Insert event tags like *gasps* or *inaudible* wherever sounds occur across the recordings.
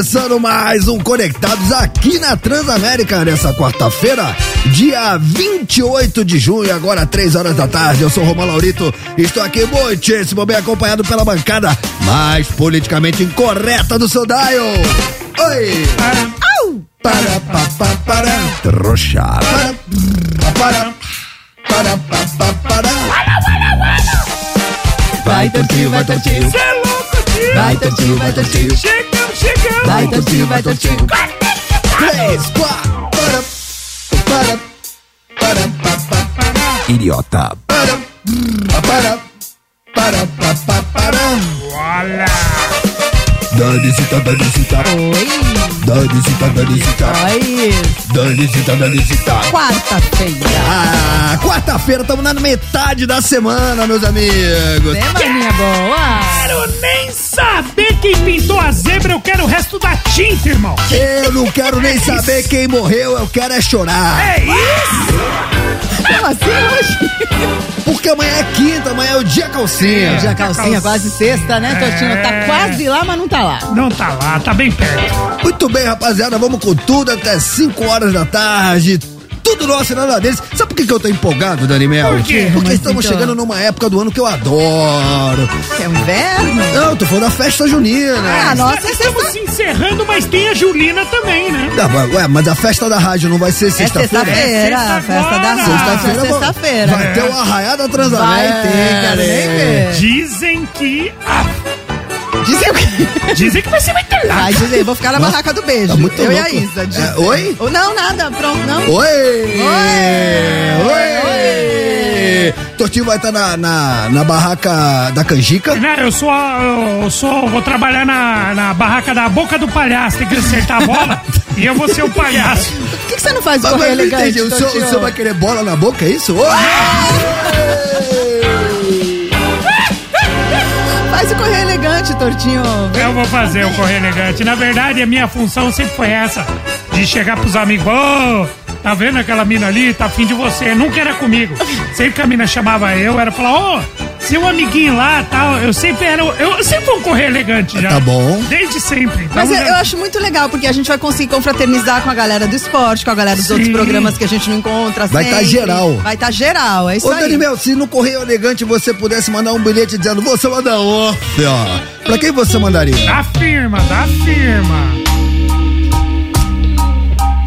começando mais um Conectados aqui na Transamérica nessa quarta-feira, dia 28 de junho, agora 3 horas da tarde. Eu sou Romão Laurito estou aqui muitíssimo bem acompanhado pela bancada mais politicamente incorreta do seu Dial. Oi! Au! Para, pa, pa, para, trouxa. Para, para, para, pa, pa, para. Vai, Tortinho, vai, Tortinho. Vai, Tortinho, vai, Tortinho. Chegamos, chegamos! Vai, Tortinho, vai, Tortinho. Três, quatro, para, para, para, para, para. Idiota. Para, para, para, para, para, para. Danicita, Danicita. Oi, Danicita, Danicita. oi. Danicita, Danicita. Quarta-feira. Ah, quarta-feira, estamos na metade da semana, meus amigos. Semaninha boa. Quero nem saber quem pintou a zebra, eu quero o resto da tinta, irmão! Eu não quero nem saber quem morreu, eu quero é chorar. É isso! Como assim hoje? Porque amanhã é quinta, amanhã é o dia calcinha. Dia calcinha, quase sexta, né, Totinho? Tá quase lá, mas não tá lá. Não tá lá, tá bem perto. Muito bem, rapaziada, vamos com tudo até 5 horas da tarde. Tudo nosso e nada deles. Sabe por que, que eu tô empolgado, Dani Mel? Por quê? Porque Mas estamos então- chegando numa época do ano que eu adoro. É um inverno? Não, tô falando da festa junina. Ah, nossa, Nós estamos se encerrando, mas tem a Julina também, né? Tá, mas- ué, mas a festa da rádio não vai ser É sexta-feira? sexta-feira, É a festa da sexta rádio. Sexta-feira É sexta-feira. Vai ter o arraiá da Transamérica. Vai ter, ver. Dizem que. Ah, Dizem o quê? dizem que vai ser muito lá. Vai dizer, vou ficar na barraca do beijo. Tá muito eu louco. e a Isa. diz- É, oi? Não, nada, pronto, não. Oi! Oi! Oi! Tortinho vai estar na, na, na barraca da canjica. Não, eu sou. Eu sou. Vou trabalhar na, na barraca da boca do palhaço, tem que acertar a bola. *laughs* e eu vou ser o palhaço. Por que, que você não faz não elegante, entendi, o senhor, o senhor vai querer bola na boca, é isso? Oi! *laughs* Faz o correr elegante, Tortinho. Eu vou fazer o correr elegante. Na verdade, a minha função sempre foi essa: de chegar pros amigos, ô, tá vendo aquela mina ali? Tá afim de você. Nunca era comigo. Sempre que a mina chamava eu, era falar, ô, seu amiguinho lá tal. Eu sempre era. Eu sempre fui um correr elegante já. Tá bom. Desde sempre. Então, Mas eu, já- eu acho muito legal, porque a gente vai conseguir confraternizar com a galera do esporte, com a galera dos Sim. outros programas que a gente não encontra Vai tá sempre. geral. Vai estar geral, é isso Ô, aí. Dani Mel, se no Correio Elegante você pudesse mandar um bilhete dizendo você manda off, ó. Pra quem você mandaria? Da firma, da firma.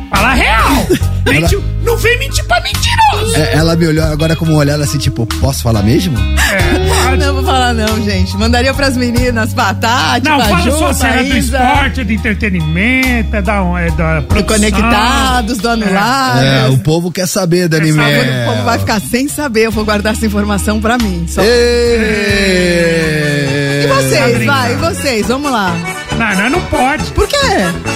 Fala real. *laughs* não vem mentir pra mentiroso. É, ela me olhou agora com uma olhada assim, tipo, posso falar mesmo? É. Não vou falar não, gente. Mandaria pras meninas Batata, Não, fala só se era do esporte, é do entretenimento, é da, é da do produção. Conectados, do Anulados. É, o povo quer saber, Dani Quer saber. O povo vai ficar sem saber, eu vou guardar essa informação pra mim. Só... E vocês, Tá vai, e vocês, vamos lá. Não, não, não pode. Por quê?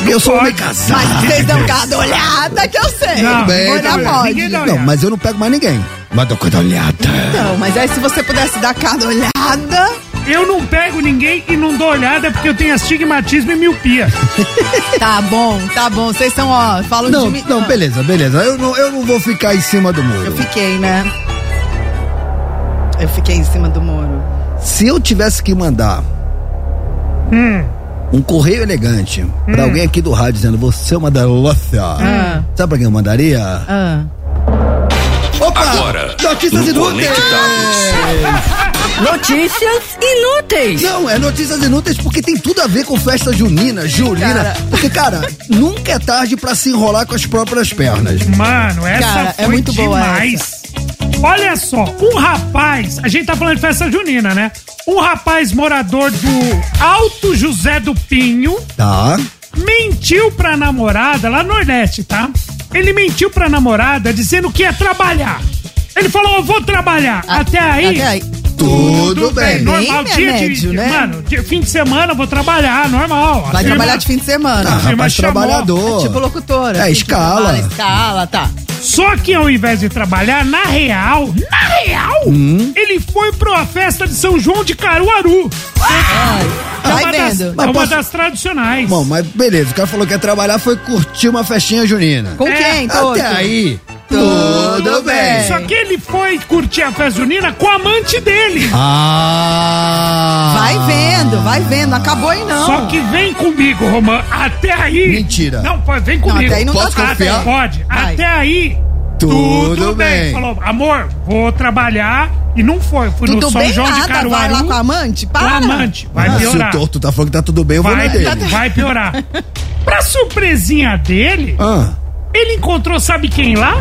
Eu sou homem Pode. casado. Mas vocês dão cada olhada que eu sei. Não, bem, Olhar tudo bem. pode. Ninguém dá Não, mas eu não pego mais ninguém. Mas dou cada olhada. Não, mas aí se você pudesse dar cada olhada. Eu não pego ninguém e não dou olhada porque eu tenho astigmatismo e miopia. *laughs* Tá bom, tá bom. Vocês são, ó, falam Não, de mim. não, beleza, beleza. Eu não, eu não vou ficar em cima do Eu muro. fiquei, né? Eu fiquei em cima do muro. Se eu tivesse que mandar Hum. Um correio elegante pra alguém aqui do rádio dizendo você é uma delícia, Ah. sabe pra quem eu mandaria? Ah. Opa! Agora, Notícias no inúteis! Notícias inúteis. Não, é notícias inúteis porque tem tudo a ver com festa junina, julina. Cara. Porque, cara, nunca é tarde pra se enrolar com as próprias pernas. Mano, essa Cara, foi é muito boa demais. Olha só, um rapaz, a gente tá falando de festa junina, né? Um rapaz morador do Alto José do Pinho Tá? mentiu pra namorada, lá no Nordeste, tá? Ele mentiu pra namorada dizendo que ia trabalhar. Ele falou, eu vou trabalhar. A- até aí, Até aí. Tudo bem. normal, Bem dia médio, de, né? Mano, dia- fim de semana eu vou trabalhar, normal. Vai firma- trabalhar de fim de semana. Ah, rapaz trabalhador. Tipo locutora. É, assim, escala. tipo, escala, tá. Só que ao invés de trabalhar, na real, na real, Hum. ele foi pra festa de São João de Caruaru. É Vai uma das, é Mas uma posso- das tradicionais. Bom, mas beleza, o cara falou que ia trabalhar, foi curtir uma festinha junina. Com É, quem? Até aí, Tudo tudo bem. bem. Só que ele foi curtir a festa junina com a amante dele. Ah! Vai vendo, Vai vendo, acabou aí não. Só que vem comigo, Romã. Até aí. Mentira. Não, pode, vem comigo. até aí não Posso tá confiar? certo. Pode. Vai. Até aí. Tudo bem. Falou, amor, vou trabalhar. E não foi. Fui Tudo no São bem João de nada, Caruaru. vai lá com a amante? Com Para. a amante. Vai Ah, se o piorar. torto tá falando que tá tudo bem, eu vou Vai, na dele. vai piorar. *laughs* pra surpresinha dele, Ah, ele encontrou, sabe quem lá?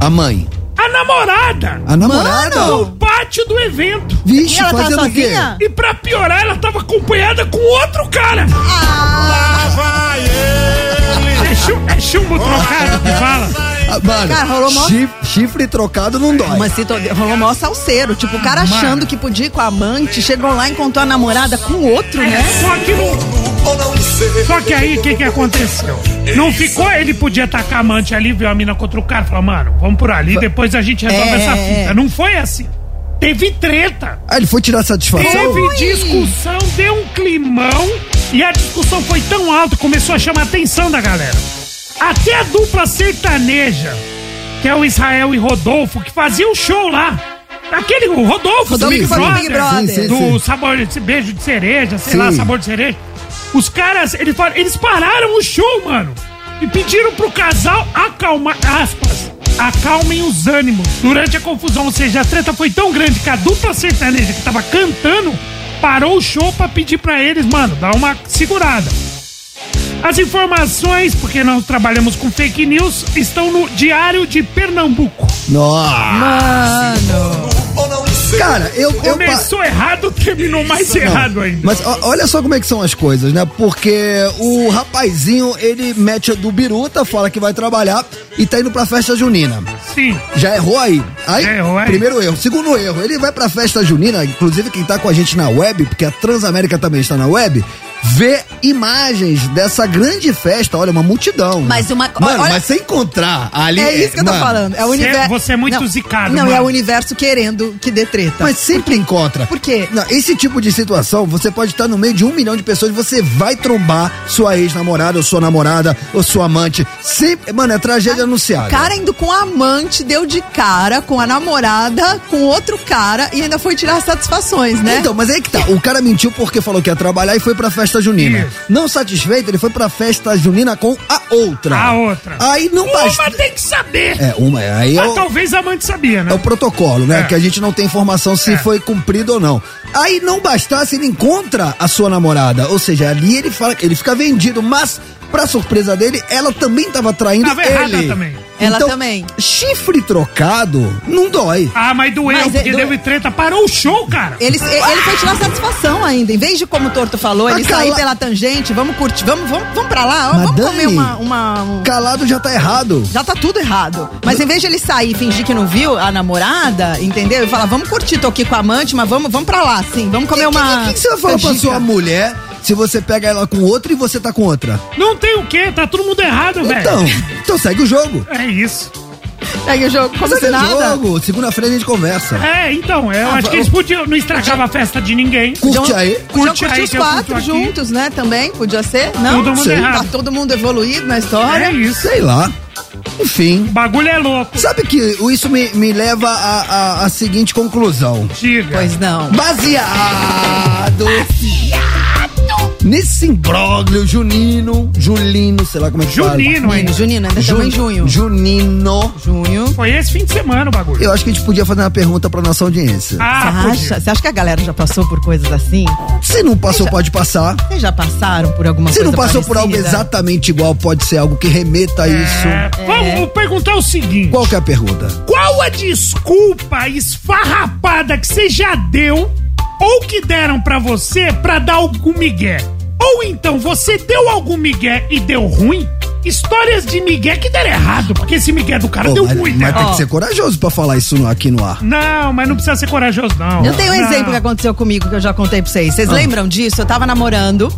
A mãe. A namorada. A namorada? Mano! No pátio do evento. E Vixe, ela tá fazendo o quê? E pra piorar, ela tava acompanhada com outro cara. Ah, É, chu- é chumbo trocado que fala. Ah, mano, Cara, rolou mó- chif- chifre trocado não dói. mas se to... rolou mó salseiro. Tipo, o cara Mano. achando que podia ir com a amante, chegou lá e encontrou a namorada com outro, né? Só que. Só que aí, o que que aconteceu? Não ficou, ele podia tacar a amante ali, viu a mina contra o cara, falou, mano, vamos por ali, depois a gente resolve É. essa fita. Não foi assim. Teve treta. Ah, ele foi tirar satisfação? Teve discussão, deu um climão e a discussão foi tão alta, começou a chamar a atenção da galera. Até a dupla sertaneja, que é o Israel e Rodolfo, que fazia o show lá. Aquele, o Rodolfo, do Rodolfo Big que fazia o Brother, Big Brother. Sim, sim, do sim. sabor de beijo de cereja, sei lá, sabor de cereja. Os caras, eles, eles pararam o show, mano. E pediram pro casal acalmar, aspas, acalmem os ânimos. Durante a confusão, ou seja, a treta foi tão grande que a dupla sertaneja que tava cantando parou o show pra pedir pra eles, mano, dar uma segurada. As informações, porque nós trabalhamos com fake news, estão no Diário de Pernambuco. Nossa. Mano. Cara, eu. eu Começou errado, terminou mais Não, errado ainda. Mas ó, olha só como é que são as coisas, né? Porque o rapazinho, ele mete a do biruta, fala que vai trabalhar e tá indo pra festa junina. Sim. Já errou aí. Aí, Já errou aí. primeiro erro. Segundo erro, ele vai pra festa junina, inclusive quem tá com a gente na web, porque a Transamérica também está na web, vê imagens dessa grande festa. Olha, uma multidão. Mas uma- Mano, olha- mas você encontrar ali. É isso que eu tô mano, falando. É o Você- universo. você é muito zicado, Não, mano. é o universo querendo que dê treta. Mas sempre encontra. Por quê? Não, esse tipo de situação, você pode estar no meio de um milhão de pessoas e você vai trombar sua ex-namorada, ou sua namorada, ou sua amante. Sempre, mano, é tragédia anunciada. O cara indo com a amante, deu de cara com a namorada, com outro cara e ainda foi tirar satisfações, né? Então, mas aí que tá. O cara mentiu porque falou que ia trabalhar e foi pra festa junina. Isso. Não satisfeito, ele foi pra festa junina com a outra. A outra. Aí não Uma basta. tem que saber. É, uma. Aí é Mas o, talvez a amante sabia, né? é o protocolo, né? É. Que a gente não tem informação se É. foi cumprido ou não. Aí não bastasse, ele encontra a sua namorada. Ou seja, ali ele fala ele fica vendido, mas. Pra surpresa dele, ela também tava traindo Tava errada ele. também. Ela Então, também. Chifre trocado não dói. Ah, mas doeu, Mas é- porque doeu. deu treta. Parou o show, cara. Ele, ele foi tirar satisfação ainda. Em vez de, como o Torto falou, ele cala- sair pela tangente, vamos curtir, vamos, vamos, vamos pra lá, Mas, vamos Dani, comer uma. uma- um- Calado já tá errado. Já tá tudo errado. Mas em vez de ele sair e fingir que não viu a namorada, entendeu? E falar, vamos curtir, tô aqui com a amante, mas vamos, vamos pra lá, sim. Vamos comer O que, uma. que, que você vai falar pra sua mulher se você pega ela com outra e você tá com outra? Não tem o quê? Tá todo mundo errado, velho. Então, então segue o jogo. É isso. Segue o jogo como se Segue o nada. jogo. Segunda-feira a gente conversa. É, então, eu Ah, acho que eles podiam. Não estragava a festa de ninguém. Curte aí. Podiam Curte curtir aí os que eu curto quatro aqui. juntos, né? Também, podia ser? Não? Todo mundo errado. Tá todo mundo evoluído na história. É isso. Sei lá. Enfim. O bagulho é louco. Sabe que isso me, me leva à a, a, seguinte conclusão. Diga. Pois não. Baseado. Nesse imbróglio junino, julino, sei lá como é que fala. Junino, hein? Junino, Junino, ainda estamos em junho. Junino. Junho. Foi esse fim de semana o bagulho. Eu acho que a gente podia fazer uma pergunta pra nossa audiência. Ah, Você podia. acha, você acha que a galera já passou por coisas assim? Se não passou, pode passar. Vocês já passaram por alguma Se coisa não passou por algo parecida? exatamente igual, pode ser algo que remeta a isso. É, Vamos vou perguntar o seguinte: Qual que é a pergunta? qual a desculpa esfarrapada que você já deu ou que deram pra você pra dar algum migué? Ou então você deu algum migué e deu ruim? Histórias de migué que deram errado, porque esse migué do cara deu mas ruim, mas né? tem Ó. que ser corajoso pra falar isso no- aqui no ar. Não, mas não precisa ser corajoso, não. Eu tenho um Não. exemplo que aconteceu comigo que eu já contei pra vocês. Ah. Vocês lembram disso? Eu tava namorando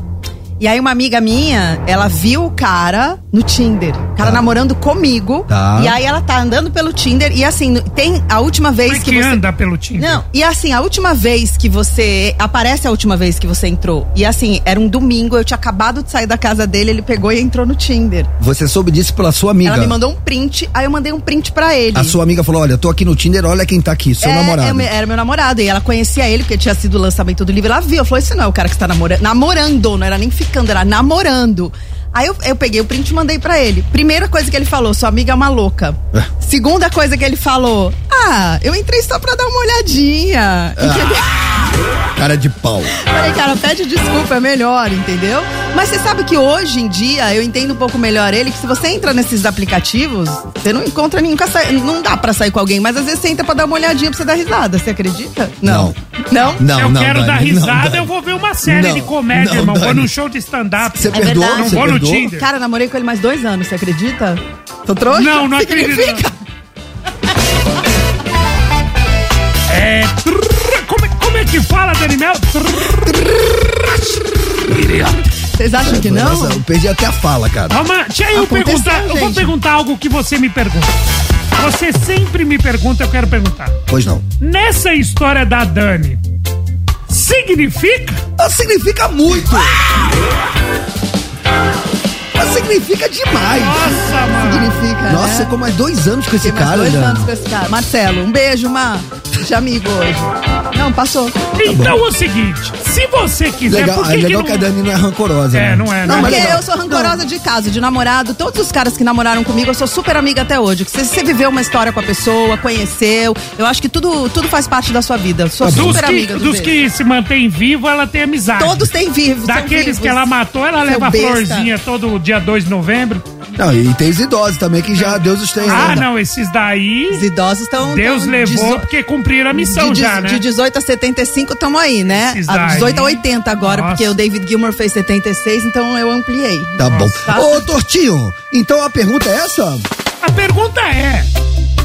E aí uma amiga minha, ela viu o cara no Tinder. O cara namorando comigo. Tá. E aí ela tá andando pelo Tinder. E assim, tem a última vez Como é que, que você. anda pelo Tinder? Não, e assim, a última vez que você. Aparece a última vez que você entrou. E assim, era um domingo, eu tinha acabado de sair da casa dele, ele pegou e entrou no Tinder. Você soube disso pela sua amiga. Ela me mandou um print, aí eu mandei um print pra ele. A sua amiga falou: Olha, tô aqui no Tinder, olha quem tá aqui, seu É, namorado. é era meu namorado. E ela conhecia ele, porque tinha sido o lançamento do livro. Ela viu, falou: Esse não é o cara que está namorando. Namorando, não era nem ficando, era namorando. Aí eu, eu peguei o print e mandei pra ele. Primeira coisa que ele falou: Sua amiga é uma louca. É. Segunda coisa que ele falou: Ah, eu entrei só pra dar uma olhadinha. Ah. Entendeu? Cara de pau. Falei, cara, pede desculpa, é melhor, entendeu? Mas você sabe que hoje em dia eu entendo um pouco melhor ele, que se você entra nesses aplicativos, você não encontra sai, não dá pra sair com alguém, mas às vezes você entra pra dar uma olhadinha pra você dar risada, você acredita? Não. Não? Não, eu não, quero Dani, dar não, risada, eu vou ver uma série Não, de comédia, não, irmão. Vou num show de stand-up. Você É perdoou? verdade. Não vou no Tinder. Cara, namorei com ele mais dois anos, você acredita? Tô trouxa? Não, não acredito. Significa? *laughs* É. trrr, Como, é- como é que fala, Dani Mel? Vocês acham que não? Nossa, eu perdi até a fala, cara. Vamos, deixa eu Aconteceu, perguntar. Eu vou gente. perguntar algo que você me pergunta. Você sempre me pergunta, eu quero perguntar. Pois não. Nessa história da Dani, significa? Mas significa muito. Mas significa demais. Nossa, mano. Significa, Nossa, né? você ficou mais dois anos com esse Fiquei mais cara, dois Dani. anos com esse cara. Marcelo, um beijo, Má. De amigo hoje. Não, passou. Então é o seguinte, se você quiser, Legal, por que é que legal não... que a Dani não é rancorosa. É, né? não é, Não, né? mas Porque legal. eu sou rancorosa de casa, de namorado. Todos os caras que namoraram comigo, eu sou super amiga até hoje. Se você viveu uma história com a pessoa, conheceu, eu acho que tudo, tudo faz parte da sua vida. Sou Tá. Dos, super que, amiga do dos beijo. que se mantém vivo, ela tem amizade. Todos têm vivos. são Daqueles vivos. que ela matou, ela Seu leva a besta. florzinha todo dia 2 de novembro. Não, e tem os idosos também, que já Deus os tem. Ah, né? não, esses daí, Os idosos estão. Deus levou porque cumpriram a missão de, já, né? de 18 a 75 estamos aí, né? A daí. 18 a 80 agora, Nossa. porque o David Gilmour fez 76, então eu ampliei. Tá bom. Tá. Ô, Tortinho, então a pergunta é essa? A pergunta é: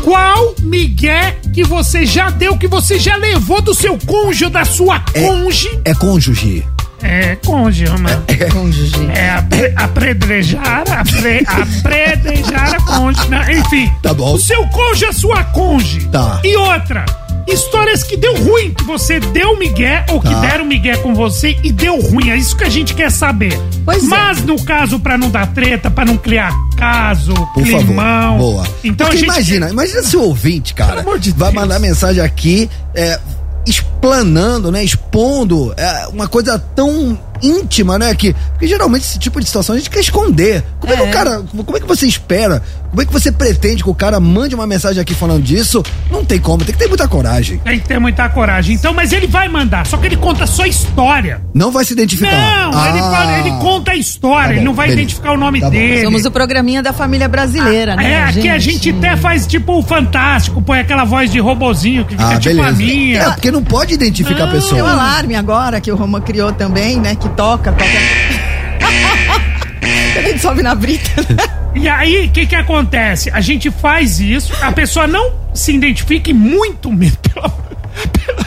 qual migué que você já deu, que você já levou do seu cônjuge da sua cônjuge? É cônjuge. É, cônjuge, mano. Cônjuge. É apre, apredrejar, apre, apredrejar a cônjuge, né? enfim. Tá bom. O seu cônjuge, a sua cônjuge. Tá. E outra, histórias que deu ruim, que você deu migué ou que Tá. deram migué com você e deu ruim. É isso que a gente quer saber. Pois é. Mas no caso, pra não dar treta, pra não criar caso, Por climão. favor. Boa. Então Porque a gente... imagina, imagina se o ouvinte, cara, Pelo amor de vai Deus. mandar mensagem aqui, é, explanando, né? Expondo é, uma coisa tão íntima, né? Que, porque geralmente esse tipo de situação a gente quer esconder. Como é. que É. o cara. Como é que você espera? Como é que você pretende que o cara mande uma mensagem aqui falando disso? Não tem como, tem que ter muita coragem. Tem que ter muita coragem. Então, mas ele vai mandar, só que ele conta só história. Não vai se identificar. Não, ele, Ah. fala- ele conta a história, Tá bom, ele não vai beleza. identificar o nome Tá bom. dele. Somos o programinha da família brasileira, né? É, aqui a gente até faz tipo o fantástico, põe aquela voz de robozinho que fica Ah, tipo a minha. É, porque não pode identificar a Tem um pessoa. alarme agora que o Roma criou também, né? Que toca, toca. *laughs* a gente sobe na brita. E aí, o que que acontece? A gente faz isso, a pessoa não se identifica e muito menos. Pelo, pelo,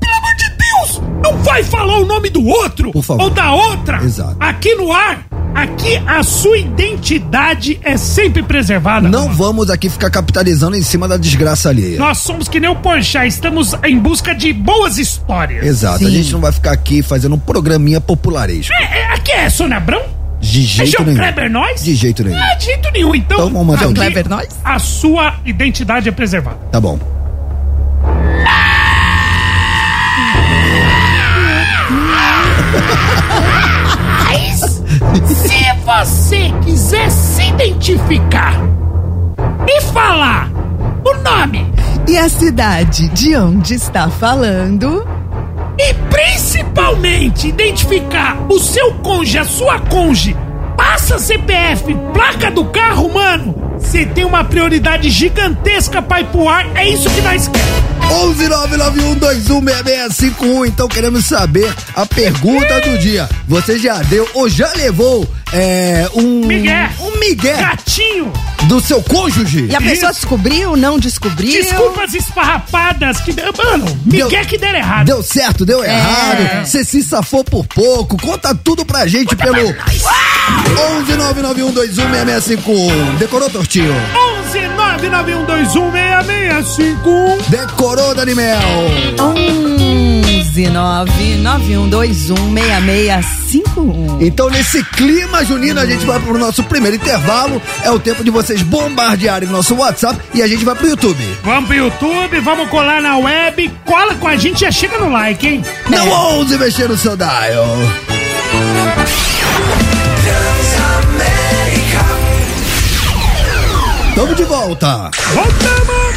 pelo amor de Deus! Não vai falar o nome do outro Por favor. ou da outra Exato. aqui no ar. Aqui a sua identidade é sempre preservada. Não Roma. vamos aqui ficar capitalizando em cima da desgraça alheia. Nós somos que nem o Porchat, estamos em busca de boas histórias. Exato, a Sim. gente não vai ficar aqui fazendo um programinha popularesco. É, é, aqui é Sônia Abrão? De É jeito João nenhum. Kleber Nós? De jeito nenhum. Ah, de jeito nenhum. Então, Então vamos aqui, o Kleber Nós? a sua identidade é preservada. Tá bom. *laughs* Se você quiser se identificar e falar o nome E a cidade de onde está falando? e principalmente identificar o seu conge, a sua conge, passa CPF, placa do carro, mano, você tem uma prioridade gigantesca pra ir pro ar. É isso que nós queremos. 11991216651. Então queremos saber a pergunta do dia. Você já deu ou já levou é, um. Miguel. Um migué. Gatinho. do seu cônjuge. E a pessoa Isso. descobriu, não descobriu? Desculpas esfarrapadas que. Mano, Deu- Miguel que deram errado. Deu certo, deu errado. Você se safou por pouco. Conta tudo pra gente pelo 11991216651. Decorou, Tortinho? 11 991216651. Decorou, Danimel? 11 991216651. Então, nesse clima junino, a gente vai pro nosso primeiro intervalo. É o tempo de vocês bombardearem nosso WhatsApp e a gente vai pro YouTube. Vamos pro YouTube, vamos colar na web. Cola com a gente, já chega no like, hein? Não ouse mexer no seu dial. Tamo de volta. Voltamos!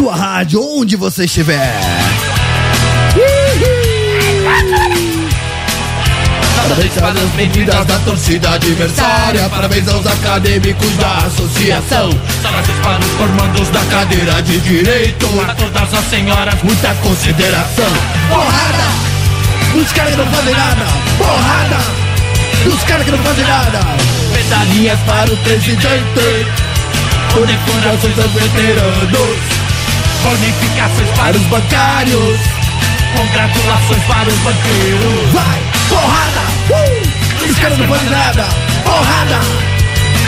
Sua rádio, onde você estiver. Parabéns às meninas da torcida adversária. Parabéns aos acadêmicos da associação. Parabéns para os formandos da cadeira de direito. A todas as senhoras, muita consideração. Porrada! Dos caras que não fazem nada. Porrada! Dos caras que não fazem nada. Medalhinhas para o presidente. Bonificações aos veteranos. Bonificações para os bancários. Congratulações para os banqueiros. Vai, porrada! Uh! Os caras não fazem nada. Porrada!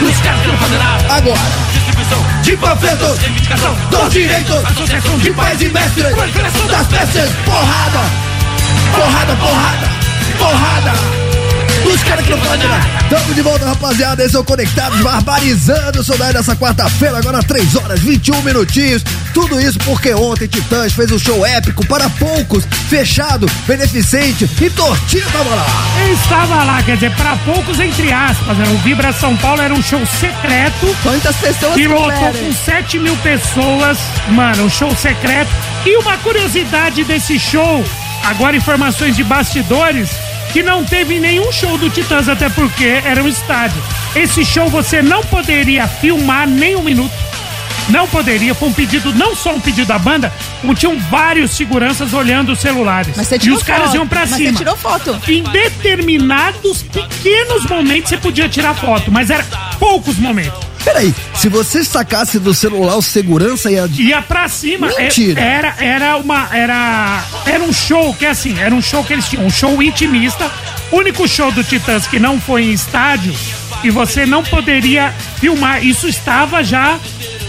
Os caras que não fazem nada. Agora, Distribuição, de panfletos, reivindicação, dos direitos, associação de pais e mestres, das peças. Porrada! Porrada, porrada! Porrada! Os caras que não fazem nada. Tamo de volta, rapaziada. Esse é o Conectados Barbarizando o saudade dessa quarta-feira, agora 3 horas 21 minutinhos. Tudo isso porque ontem Titãs fez um show épico para poucos, fechado, beneficente e Tortinho tava lá. Estava lá, quer dizer, pra poucos, entre aspas. Né? O Vibra São Paulo era um show secreto. Quantas pessoas que lotou com 7 mil pessoas. Mano, um show secreto. E uma curiosidade desse show, agora informações de bastidores, que não teve nenhum show do Titãs, até porque era um estádio. Esse show você não poderia filmar nem um minuto. Não poderia, foi um pedido, não só um pedido da banda, como tinham vários seguranças olhando os celulares. Mas você e tirou os caras foto. iam pra Mas cima. você tirou foto. Em determinados pequenos momentos você podia tirar foto, mas era poucos momentos. Peraí, se você sacasse do celular o segurança ia. ia pra cima. Mentira. É- Era, era uma. Era. Era um show que assim, era um show que eles tinham, um show intimista. Único show do Titãs que não foi em estádio e você não poderia filmar. Isso estava já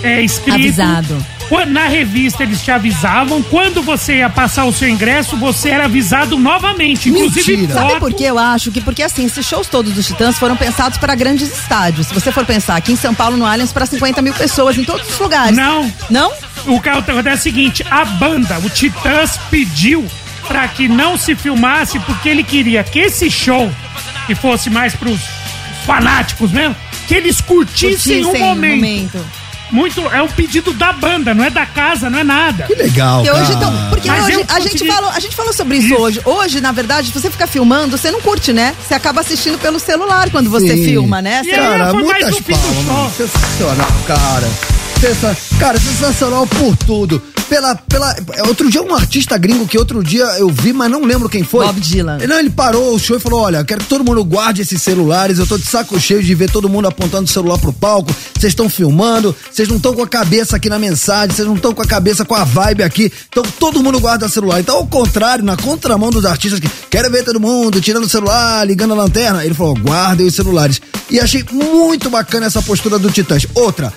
é, escrito. Avisado. Na revista eles te avisavam. Quando você ia passar o seu ingresso, você era avisado novamente. Inclusive, Mentira. Sabe foto. por que eu acho? Que porque assim, esses shows todos dos Titãs foram pensados para grandes estádios. Se você for pensar aqui em São Paulo, no Allianz, para 50 mil pessoas em todos os lugares. Não. Não? O que acontece é o seguinte: a banda, o Titãs, pediu pra que não se filmasse porque ele queria que esse show, que fosse mais pros fanáticos mesmo, que eles curtissem, Curtissem o momento. Muito, é um pedido da banda, não é da casa, não é nada. Que legal. Porque hoje, então, porque Mas hoje eu a gente, consegui- falou, a gente falou sobre isso, Isso. hoje. Hoje, na verdade, se você ficar filmando, você não curte, né? Você acaba assistindo pelo celular quando você Sim. filma, né? Você- E Cara, foi mais muitas um fim do palmas. Sensacional, cara. Sensa... Cara, sensacional por tudo. Pela, pela... Outro dia, um artista gringo que outro dia eu vi, mas não lembro quem foi. Bob Dylan. Não, ele parou o show e falou: Olha, eu quero que todo mundo guarde esses celulares. Eu tô de saco cheio de ver todo mundo apontando o celular pro palco. Vocês estão filmando, vocês não estão com a cabeça aqui na mensagem, vocês não estão com a cabeça com a vibe aqui. Então todo mundo guarda o celular. Então, ao contrário, na contramão dos artistas que querem ver todo mundo tirando o celular, ligando a lanterna, ele falou: guardem os celulares. E achei muito bacana essa postura do Titãs. Outra.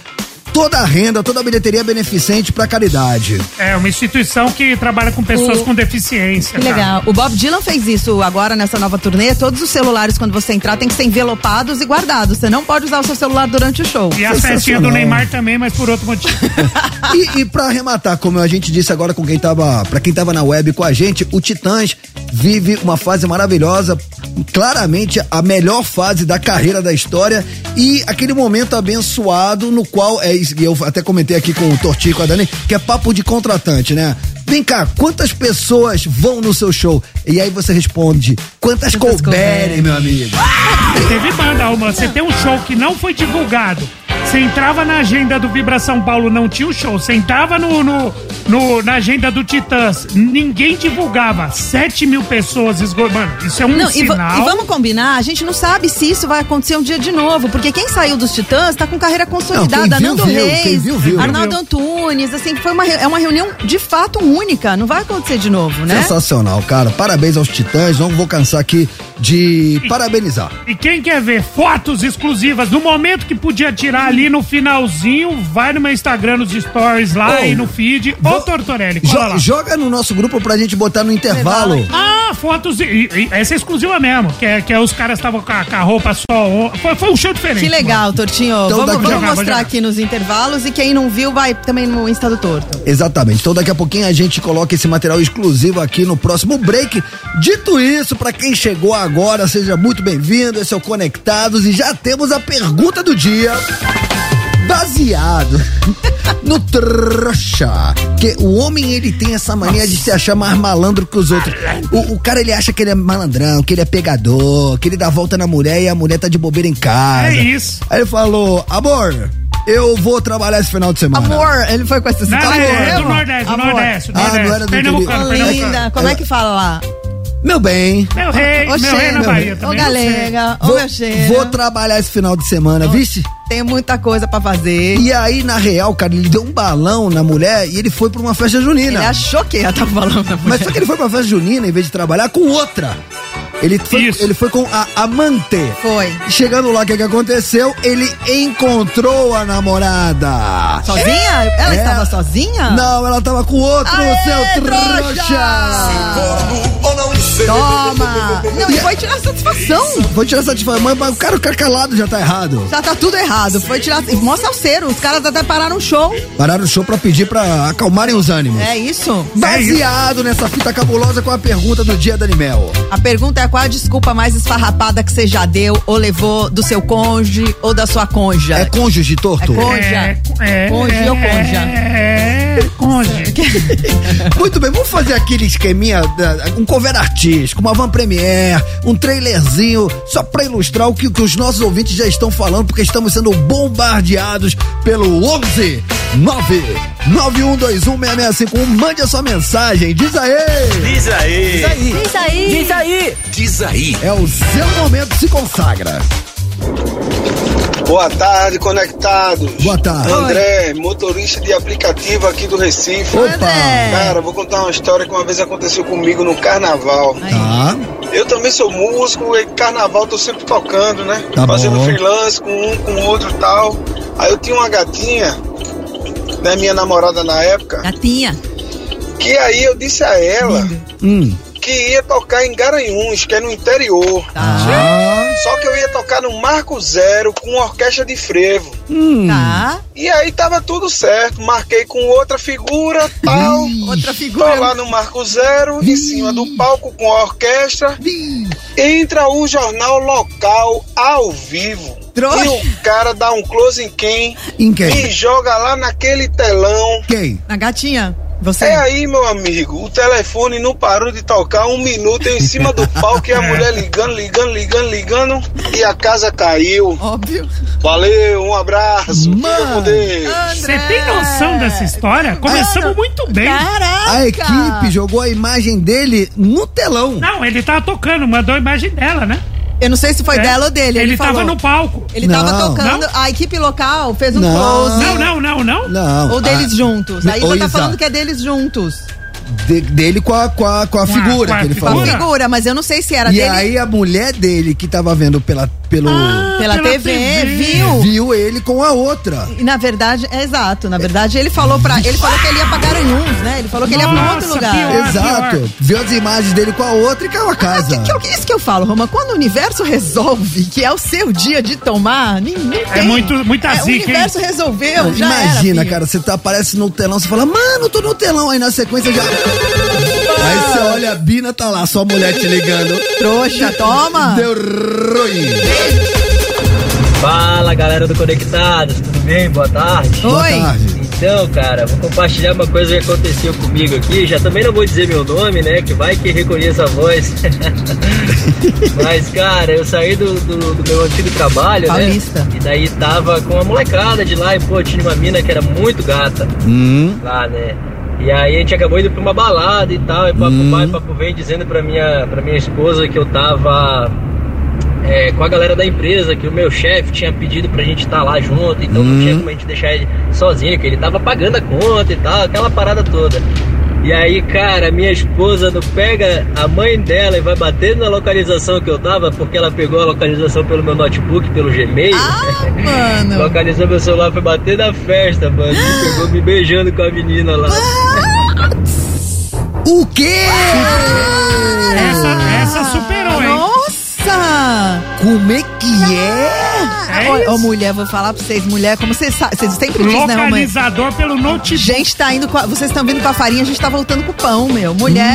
Toda a renda, toda a bilheteria é beneficente pra caridade. É uma instituição que trabalha com pessoas O- com deficiência. Que cara. legal. O Bob Dylan fez isso agora nessa nova turnê. Todos os celulares, quando você entrar, tem que ser envelopados e guardados. Você não pode usar o seu celular durante o show. E a festinha do Neymar também, mas por outro motivo. *laughs* E, e para arrematar, como a gente disse agora com quem tava, para quem tava na web com a gente, o Titãs vive uma fase maravilhosa, claramente a melhor fase da carreira da história e aquele momento abençoado no qual é e eu até comentei aqui com o Tortinho e com a Dani, que é papo de contratante, né? Vem cá, quantas pessoas vão no seu show? E aí você responde, quantas, Quantas couberem, couberem. meu amigo? Teve banda, uma. Você tem um show que não foi divulgado. Você entrava na agenda do Vibra São Paulo, não tinha o show. Você entrava no, no, no- na agenda do Titãs, ninguém divulgava. 7 mil pessoas esgo... Mano, isso é um Não, e, sinal. e vamos combinar, a gente não sabe se isso vai acontecer um dia de novo, porque quem saiu dos Titãs tá com carreira consolidada. Não, viu, Nando viu, Reis, quem viu, viu. Arnaldo Antunes, assim, foi uma, é uma reunião de fato única, não vai acontecer de novo, né? Sensacional, cara. Parabéns aos Titãs. Não vou cansar aqui de parabenizar. E quem quer ver fotos exclusivas no momento que podia tirar ali no finalzinho, vai no meu Instagram, nos stories lá Ô, e no feed. Ô, vo- Tortorelli, Jo- lá. joga no nosso grupo pra gente botar no intervalo. Ah, fotos. E, e essa é exclusiva mesmo. Que, é, que é os caras estavam com, a- com a roupa só. Foi, foi um show diferente. Que legal, Tortinho. Então, vamos vamos Jogar, mostrar aqui nos intervalos e quem não viu vai também no Insta do Torto. Exatamente. Então daqui a pouquinho a gente coloca esse material exclusivo aqui no próximo break. Dito isso, pra quem chegou agora, seja muito bem-vindo. Esse é o Conectados e já temos a pergunta do dia. Baseado *laughs* no trouxa. Que o homem ele tem essa mania de se achar mais malandro que os outros. O, o cara ele acha que ele é malandrão, que ele é pegador, que ele dá volta na mulher e a mulher tá de bobeira em casa. É isso. Aí ele falou: amor, eu vou trabalhar esse final de semana. Amor, ele foi com essa Não, citação é, é do? Nordeste, do Amor. Nordeste. do Ah, não Nordeste. era do Pernambucano. Pernambucano. Linda, como é que fala lá? Meu bem. Meu rei, meu Oxê, rei na meu Bahia também. Ô, não sei. galega, ô, Vou, meu cheiro. vou trabalhar esse final de semana, vice? Tem muita coisa pra fazer. E aí, na real, cara, ele deu um balão na mulher e ele foi pra uma festa junina. Ele achou que ia estar falando. Mas só que ele foi pra festa junina, em vez de trabalhar, com outra. Ele foi, Isso. ele foi com a amante. Foi. Chegando lá, o que, que aconteceu? Ele encontrou a namorada. Sozinha? Ela É. estava sozinha? Não, ela tava com outro, Aê, seu trouxa! trouxa! Toma! Não, e foi tirar satisfação. Vou tirar satisfação, mas, mas o cara, o cara calado já tá errado. Já tá tudo errado. Foi tirar. Mostra o cero. Os caras até pararam o show. Pararam o show pra pedir pra acalmarem os ânimos. É isso? Baseado nessa fita cabulosa com a pergunta do dia da Animel. A pergunta é qual a desculpa mais esfarrapada que você já deu ou levou do seu cônjuge ou da sua conja? É cônjuge torto? É cônjuge. É, é, Conge ou conja? É, é, conge. *laughs* Muito bem, vamos fazer aquele esqueminha, um cover artístico, uma van premiere, um trailerzinho, só pra ilustrar o que, que os nossos ouvintes já estão falando, porque estamos sendo bombardeados pelo 11 9 91216651. Mande a sua mensagem, diz aí! Diz aí. Diz aí. Diz aí. Diz aí. É o seu momento, se consagra. Boa tarde, conectados. Boa tarde. André, motorista de aplicativo aqui do Recife. Opa! Cara, vou contar uma história que uma vez aconteceu comigo no carnaval. Tá, Eu também sou músico e carnaval tô sempre tocando, né? Tá Fazendo bom. freelance com um, com outro e tal. Aí eu tinha uma gatinha, né, minha namorada na época, Gatinha. que aí eu disse a ela hum. Que ia tocar em Garanhuns, que é no interior. Ah, Só que eu ia tocar no Marco Zero com orquestra de frevo. hum. Tá. E aí tava tudo certo, marquei com outra figura, tal. Outra Tô figura. lá no Marco Zero, em cima do palco com a orquestra. Entra o jornal local ao vivo. Trouxa. E o cara dá um close em quem Em quem? e joga lá naquele telão. Quem? Na gatinha. Você. É aí, meu amigo, o telefone não parou de tocar um minuto eu em cima do palco e a *laughs* mulher ligando, ligando, ligando, ligando e a casa caiu. Óbvio. Valeu, um abraço. Mano. Você tem noção dessa história? Começamos muito bem. Caraca. A equipe jogou a imagem dele no telão. Não, ele tava tocando, mandou a imagem dela, né? Eu não sei se foi É. dela ou dele. Ele, Ele falou. tava no palco. Ele tava Não. tocando. Não? A equipe local fez um Não. close. Não, não, não, não. Não. Ou deles a- juntos. Aí você tá falando que é deles juntos. de- dele com a, com a, com a figura com a que ele Com a falou. figura. mas eu não sei se era E dele. aí a mulher dele que tava vendo pela, pelo. pela, pela TV, TV. viu? viu ele com a outra. E na verdade, é exato. Na verdade, ele falou para ele falou que ele ia pra Garanhuns, né? Ele falou que ele ia pra Nossa, outro lugar. pior. Exato. pior. Viu as imagens dele com a outra e caiu a casa. Que, que, isso que eu falo, Roma, quando o universo resolve que é o seu dia de tomar, nem, nem É muito- muita é, O zica, hein? universo resolveu, Não, já Imagina, era, cara, você tá, aparece no telão, você fala, mano, tô no telão, aí na sequência já. Aí você olha, a Bina tá lá, sua mulher te ligando. Trouxa, toma. Deu ruim. Fala galera do Conectados, tudo bem? Boa tarde. Boa Oi. tarde. Então, cara, vou compartilhar uma coisa que aconteceu comigo aqui. Já também não vou dizer meu nome, né? Que vai que reconheça a voz. *laughs* Mas, cara, eu saí do, do, do meu antigo trabalho, Paulista. né? E daí tava com uma molecada de lá e, pô, tinha uma mina que era muito gata Hum. lá, né? E aí a gente acabou indo pra uma balada e tal, e papo Hum. vai, papo vem, dizendo pra minha, pra minha esposa que eu tava é, com a galera da empresa, que o meu chefe tinha pedido pra gente estar lá junto, então não tinha como a gente deixar ele sozinho, que ele tava pagando a conta e tal, aquela parada toda. E aí, cara, minha esposa não pega a mãe dela e vai bater na localização que eu tava, porque ela pegou a localização pelo meu notebook, pelo Gmail. Ah, *laughs* mano. Localizou meu celular, foi bater na festa, mano. E pegou me beijando com a menina lá. O quê? Essa, essa superou, hein? Nossa! Como é que é? É ó, isso. mulher, vou falar pra vocês, mulher, como vocês sabem, vocês sempre dizem, né, mãe? Localizador pelo A notebook. gente tá indo com a, vocês estão vindo com a farinha, a gente tá voltando com o pão, meu. Mulher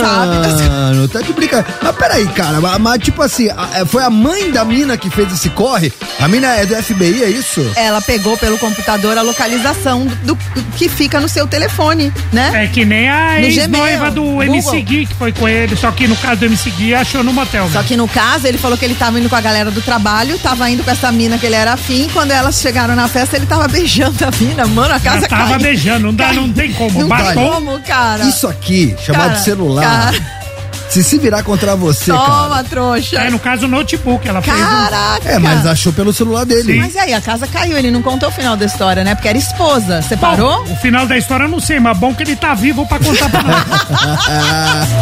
sabe das Mano, *laughs* tá de brincadeira. Mas peraí, cara, mas, mas, tipo assim, a- é, foi a mãe da mina que fez esse corre? A mina é do FBI, é isso? Ela pegou pelo computador a localização do, do que fica no seu telefone, né? É que nem a No ex-noiva do Google. MC Gui, que foi com ele. Só que no caso do MC Gui, achou no motel. Só que no caso, ele falou que ele tava indo com a galera do trabalho, tava indo com essa mina que ele era afim. Quando elas chegaram na festa, ele tava *laughs* beijando a mina. Mano, a casa Já tava caiu. beijando, não, dá, não tem como. Não tem Bastou. como, cara. Isso aqui, chamado Cara, celular, cara. se se virar contra você, Toma, cara. trouxa. É, no caso, o notebook. Ela fez um... Caraca. É, mas achou pelo celular dele. Mas aí, a casa caiu, ele não contou o final da história, né? Porque era esposa. Separou? Bom, o final da história eu não sei, mas bom que ele tá vivo pra contar pra nós. *laughs*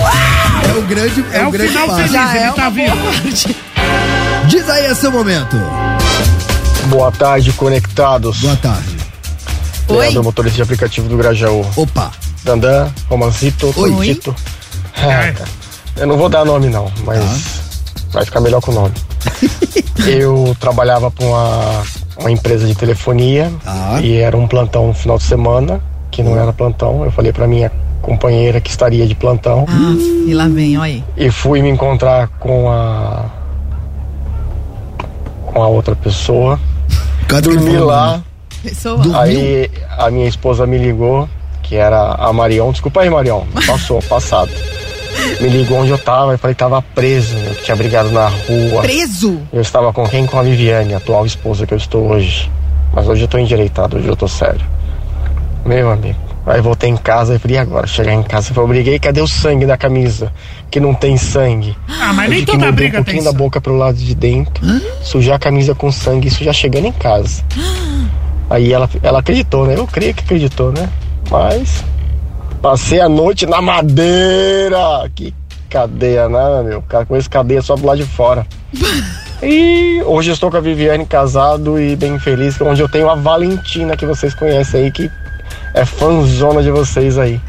É o grande, é, É o o grande final passo. feliz. Já ele é tá vivo. parte. Diz aí, é seu momento. Boa tarde, conectados. Boa tarde. Oi? Leandro, motorista de aplicativo do Grajaú. Opa. Dandan, Romancito, Oi. Tito. É, cara, eu não vou dar nome não, mas vai ficar melhor com o nome. *laughs* eu trabalhava para uma, uma empresa de telefonia Ah. e era um plantão no final de semana, que não era plantão. Eu falei para minha companheira que estaria de plantão Ah, e lá vem, olha aí. e fui me encontrar com a com a outra pessoa. Ele Dormi lá. Pessoa. Aí a minha esposa me ligou, que era a Marion. Desculpa aí, Marion. Passou, *laughs* passado. Me ligou onde eu tava e falei que tava preso, eu tinha brigado na rua. Preso. Eu estava com quem? Com a Viviane, a atual esposa que eu estou hoje. Mas hoje eu tô endireitado, hoje eu tô sério. Meu amigo. Aí voltei em casa e falei, e agora? Chegar em casa, eu falei, briguei, cadê o sangue da camisa? Que não tem sangue. Ah, mas Eu nem toda briga um tem pouquinho da sangue. boca pro lado de dentro, sujar a camisa com sangue, isso já chegando em casa. *gasps* Aí ela, ela acreditou, né? Eu creio que acreditou, né? Mas passei a noite na madeira. Que cadeia, né, meu? Cara, com esse cadeia só do lado de fora. *laughs* E hoje eu estou com a Viviane casado e bem feliz, onde eu tenho a Valentina, que vocês conhecem aí, que é fãzona de vocês aí.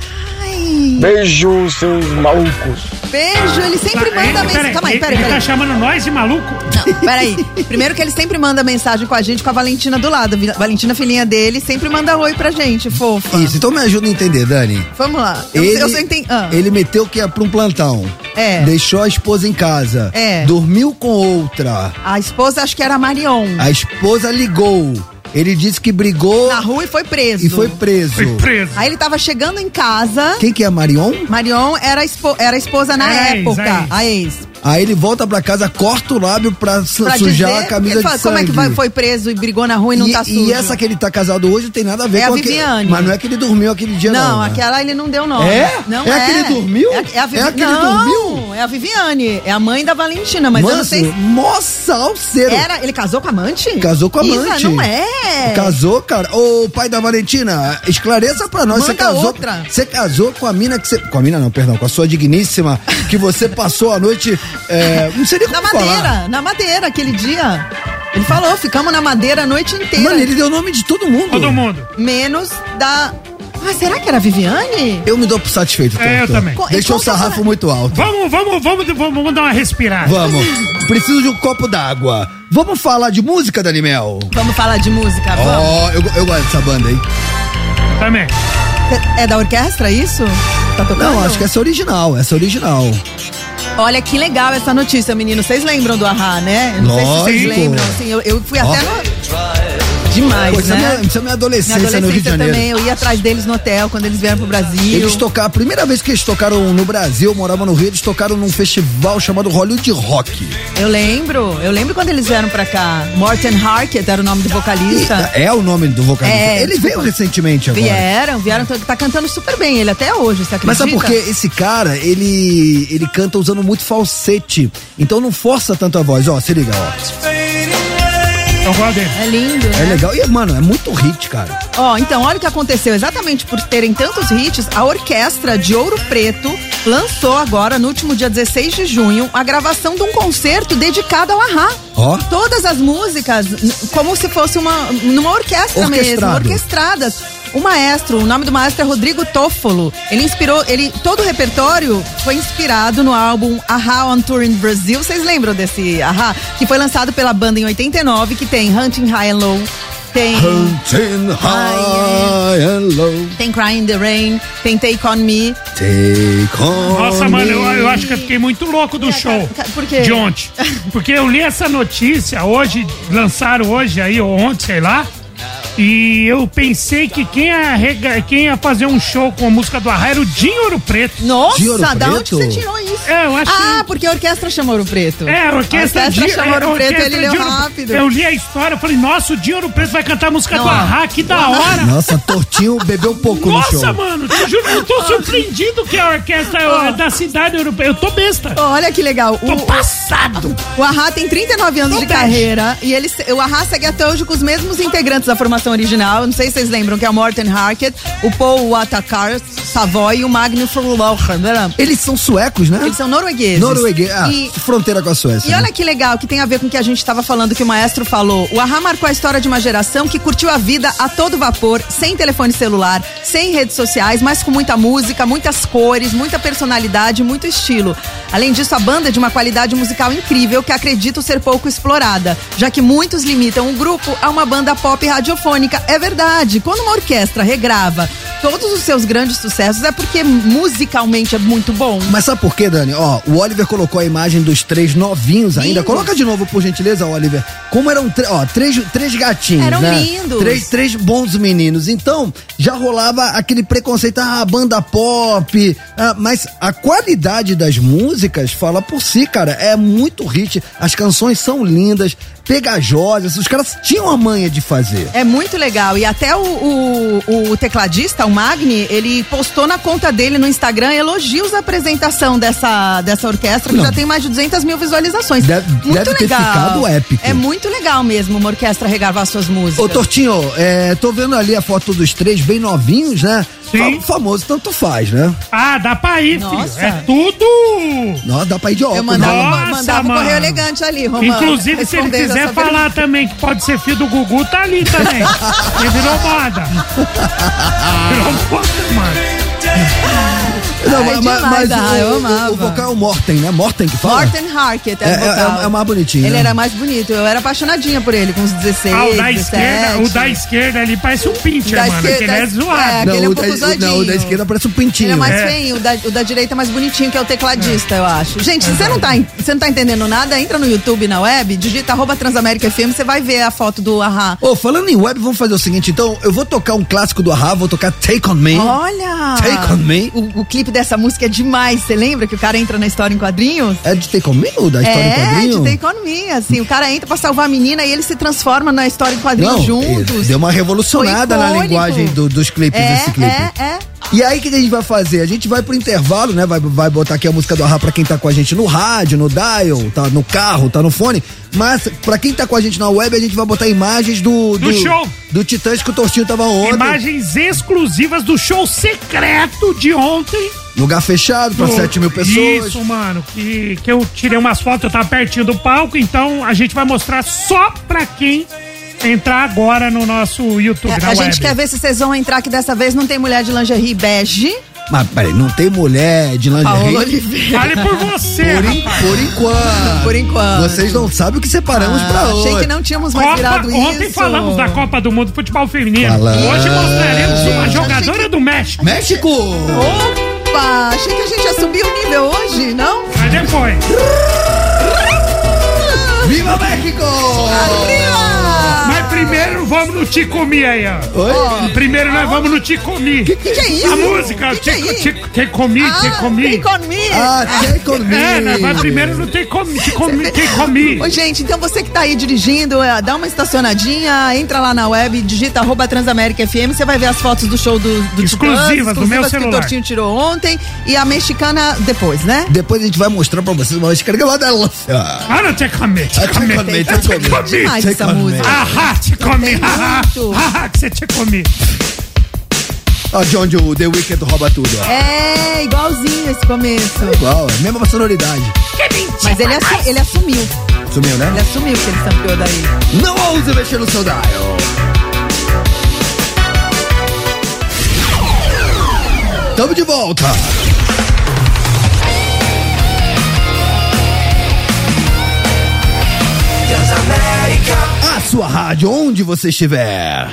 Beijo, seus malucos. Beijo, ele sempre Tá, manda mensagem. Calma aí, ele- peraí, Ele tá peraí. chamando nós de maluco? Não, peraí. Primeiro que ele sempre manda mensagem com a gente, com a Valentina do lado. Valentina, filhinha dele, sempre manda oi pra gente, fofa. Isso, então me ajuda a entender, Dani. Vamos lá. Eu, Ele, eu ah. ele meteu que ia pra um plantão. É. Deixou a esposa em casa. É. Dormiu com outra. A esposa, acho que era a Marion. A esposa ligou. Ele disse que brigou Na rua e foi preso. e foi preso. Foi preso. Aí ele tava chegando em casa. Quem que é a Marion? Marion era, a espo- era a esposa na ex, época. a ex. A ex. Aí ele volta pra casa, corta o lábio pra, Pra sujar dizer, a camisa ele de fala, sangue. Como é que vai- foi preso e brigou na rua e não e, tá e sujo? essa que ele tá casado hoje tem nada a ver É a com aquele- Viviane. Mas não é que ele dormiu aquele dia, não. Não, né? aquela ele não deu nome. É? Não É é. a que ele dormiu? É, a- é a Vivi... É a que ele não, dormiu? é a Viviane. É a mãe da Valentina, mas eu não Manso, sei se... Moça, alceiro. Era, ele casou com a amante? Casou com a Isa, amante. não é. Casou, cara. Ô, pai da Valentina, esclareça pra nós. Você Manda casou, outra. Você casou com a mina que você. Com a mina não, perdão, com a sua digníssima, que você passou a noite. É, não sei nem Na como falar. madeira, na madeira, aquele dia. Ele falou, ficamos na madeira a noite inteira. Mano, ele deu o nome de todo mundo. Todo mundo. Menos da... Ah, será que era a Viviane? Eu me dou por satisfeito, É, eu também. Deixou o Conta sarrafo pra- muito alto. Vamos, vamos, vamos, vamos, dar uma respirada. Vamos. Preciso de um copo d'água. Vamos falar de música, Danimel? Vamos falar de música, vamos. Ó, eu, eu gosto dessa banda, hein? Também. É da orquestra isso? Tá tocando? Não, acho que essa é original, essa é original. Olha que legal essa notícia, menino. Vocês lembram do Ahá, né? Eu não sei se Lógico. vocês lembram. Assim, eu, eu fui Ó. até no. Demais, Pô, isso, é né? minha, isso é minha adolescência, Minha adolescência no Rio de Janeiro. também, eu ia atrás deles no hotel quando eles vieram pro Brasil. Eles tocaram, a primeira vez que eles tocaram no Brasil, eu morava no Rio, eles tocaram num festival chamado Hollywood Rock. Eu lembro, eu lembro quando eles vieram pra cá. Morten Harkett era o nome do vocalista. É o nome do vocalista. É, ele veio recentemente agora. Vieram, vieram, tá cantando super bem ele até hoje, você acredita? Mas sabe por quê? Esse cara, ele, ele canta usando muito falsete. Então não força tanto a voz. Ó, se liga, ó. Dele. É lindo, É né? legal. E, mano, é muito hit, cara. Ó, então, olha o que aconteceu. Exatamente por terem tantos hits, a orquestra de Ouro Preto lançou agora, no último dia 16 de junho, a gravação de um concerto dedicado ao Ahá. Ó. Todas as músicas, como se fosse uma numa orquestra mesmo, orquestradas. O maestro, o nome do maestro é Rodrigo Toffolo. Ele inspirou, ele todo o repertório foi inspirado no álbum Ahá on Tour in Brazil. Vocês lembram desse Ahá? Que foi lançado pela banda em 89, que tem Hunting High and Low, tem Hunting high and low, tem Crying in the Rain, tem Take On Me. take on Nossa, mano, eu, me. eu acho que eu fiquei muito louco do show. Por quê? De ontem. Porque eu li essa notícia hoje, lançaram hoje aí, ou ontem, sei lá. E eu pensei que quem ia, rega- quem ia fazer um show com a música do Arra era o Dinho Ouro Preto. Nossa, De Ouro da onde Preto? você tirou isso? É, eu acho Ah, que- porque a orquestra chama Ouro Preto. É, a orquestra, a orquestra Dinho- chama é, Ouro Preto, orquestra ele leu de Ouro- rápido. Eu li a história, eu falei, nossa, o Dinho Ouro Preto vai cantar a música Não, do ó. Arra, que da hora. Nossa, Tortinho bebeu pouco no show. Nossa, mano, te juro, eu tô surpreendido que a orquestra é da cidade europeia. Eu tô besta. Olha que legal. Tô O, passado. o Ahá tem 39 anos Tô de bad. carreira e ele, o Ahá segue até hoje com os mesmos integrantes da formação original. Não sei se vocês lembram, que é o Morten Harkett, o Paul Watakar Savoy e o Magnus Forlochen. né? Eles são suecos, né? Eles são noruegueses. Norueguês. Ah, E- fronteira com a Suécia. E né? olha que legal, que tem a ver com o que a gente estava falando, que o maestro falou. O Ahá marcou a história de uma geração que curtiu a vida a todo vapor, sem telefone celular, sem redes sociais, mas com muita música, muitas cores, muita personalidade, muito estilo. Além disso, a banda é de uma qualidade musical incrível que acredito ser pouco explorada, já que muitos limitam o grupo a uma banda pop radiofônica. É verdade, quando uma orquestra regrava todos os seus grandes sucessos, é porque musicalmente é muito bom. Mas sabe por quê, Dani? Ó, o Oliver colocou a imagem dos três novinhos ainda. Lindos. Coloca de novo, por gentileza, Oliver. Como eram, ó, três, três gatinhos, Eram né? lindos. Três, três bons meninos. Então, já rolava aquele preconceito, ah, banda pop. ah, mas a qualidade das músicas fala por si, cara. É muito hit. As canções são lindas, pegajosas. Os caras tinham a manha de fazer. É muito legal. E até o, o, o tecladista, o Magni, ele postou na conta dele no Instagram elogios à apresentação dessa, dessa orquestra, que Não. já tem mais de 200 mil visualizações. Deve- muito deve ter legal. ficado épico. É muito legal mesmo uma orquestra regravar suas músicas. Ô, Tortinho, é, tô vendo ali a foto dos três bem novinhos, né? Sim. Fa- famoso tanto faz, né? Ah, dá pra ir, filho. Nossa. É tudo. Não, dá pra ir de óculos. Eu mandava, né? Nossa, mandava um mano. correio elegante ali, Romano. Inclusive, se ele respondendo quiser falar também que pode ser filho do Gugu, tá ali também. *laughs* Ele virou moda. *laughs* Virou moda, mano. Não, Ai, mas, demais, mas ah, o, eu amava. o vocal é o Morten, né? Morten que fala? Morten Harkett É, é, vocal. é, é mais bonitinho. Ele né? era mais bonito. Eu era apaixonadinha por ele, com uns 16, Ah, o da 17. esquerda, o da esquerda ali parece um pincher, Da mano. esquerda- Que ele é é, zoado. aquele Não, é um o, pouco da, o- não, o da zoadinho. esquerda parece um pintinho. Ele é mais É. feinho, o da, o da direita é mais bonitinho, que é o tecladista, eu acho. Gente, se você não, tá, você não tá entendendo nada, entra no YouTube, na web, digita arroba Transamérica FM, você vai ver a foto do Ahá. Ô, falando em web, vamos fazer o seguinte, então, eu vou tocar um clássico do Ahá, vou tocar Take On Me. Olha! Take On Me. O, o clipe dessa música é demais, você lembra que o cara entra na história em quadrinhos? É de Take On Me ou da história em é, quadrinho? de Take On Me, assim, o cara entra pra salvar a menina e ele se transforma na história em quadrinhos Não, juntos. deu uma revolucionada na linguagem do- dos clipes é, desse clipe. É, é. E aí, o que a gente vai fazer? A gente vai pro intervalo, né? Vai, vai botar aqui a música do Ahá pra quem tá com a gente no rádio, no dial, tá no carro, tá no fone. Mas, pra quem tá com a gente na web, a gente vai botar imagens do... Do show. Do Titãs que o Tortinho tava ontem. Imagens exclusivas do show secreto de ontem. Lugar fechado pra Do- 7 mil pessoas. Isso, mano. Que, que eu tirei umas fotos, eu tava pertinho do palco, então a gente vai mostrar só pra quem entrar agora no nosso YouTube, É, na a web. gente quer ver se vocês vão entrar, que dessa vez não tem mulher de lingerie bege. Mas, peraí, não tem mulher de Paola lingerie? Oliveira. Fale por você, Por, rapaz. por enquanto. Por enquanto. Vocês não sabem o que separamos pra Ah, hoje. achei que não tínhamos mais Copa, virado ontem isso. falamos da Copa do Mundo de Futebol Feminino. Falamos. Hoje mostraremos uma jogadora que- do México. México! Opa, achei que a gente ia subir o nível hoje, não? Mas depois. Viva México! Arriba! Vamos no Te Comi aí, ó. Oi? Primeiro nós vamos no Te Comi. Que que é isso? A música, Que que é te, isso? te, te Comi, Te Ah, Comi. tem comi. Ah, on me. É, nós primeiro no Te Comi, Te Comi, Te Comi. Ô, gente, então você que tá aí dirigindo, é, dá uma estacionadinha, entra lá na web, digita arroba Transamérica FM, você vai ver as fotos do show do, do Exclusivas do meu que o celular. Tortinho tirou ontem e a mexicana depois, né? Depois a gente vai mostrar pra vocês uma escada lá dela. Ah, Ah, não, Te Comi, Te Te Comi. Comi, Te Te Comi. Comi. Demais essa me. música. Ahá, Te Comi. Haha, *laughs* que você Te Comi. Ó, de onde o The Weeknd rouba tudo, ó. É, igualzinho esse começo. Igual, é a mesma sonoridade. Mas ele, assu- ele assumiu. Sumiu, né? Ele assumiu que ele sampleou daí. Não ouse mexer no seu dial. Tamo de volta. A sua rádio, onde você estiver.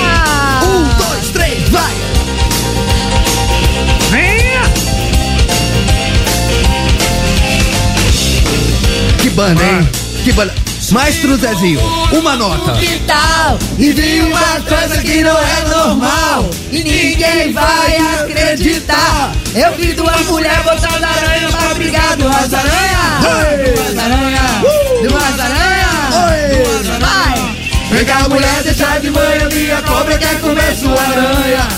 Ah, Um, dois, três, vai! Venha. Que banda, hein? Que banda. Maestro Zezinho, uma nota. que tal? E vi uma coisa que não é normal. E ninguém vai acreditar. Eu vi duas mulheres botando aranha pra brigar duas aranhas. Duas aranhas. Duas aranhas. Vai. Pega a mulher, deixa de manhã, minha cobra quer comer sua aranha.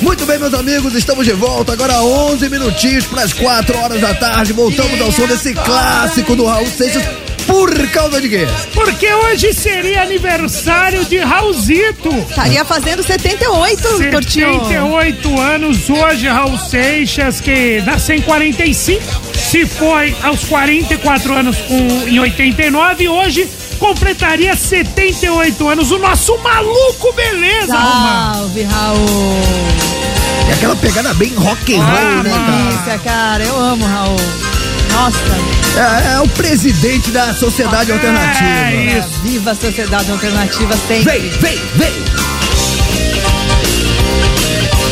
Muito bem, meus amigos, estamos de volta. Agora 11 minutinhos para as 4 horas da tarde. Voltamos ao som desse clássico do Raul Seixas. Por causa de quê? Porque hoje seria aniversário de Raulzito. Estaria fazendo 78, Tortinho. 78 anos hoje, Raul Seixas, que nasceu em 45, se foi aos 44 anos com, em 89 e hoje completaria 78 anos. O nosso maluco beleza. Salve, Raul. É aquela pegada bem rock and roll, Ah, né, cara? Delícia, cara. Eu amo, Raul. Nossa. É, é o presidente da sociedade alternativa. É isso. Viva a sociedade alternativa sempre. Vem, vem, vem!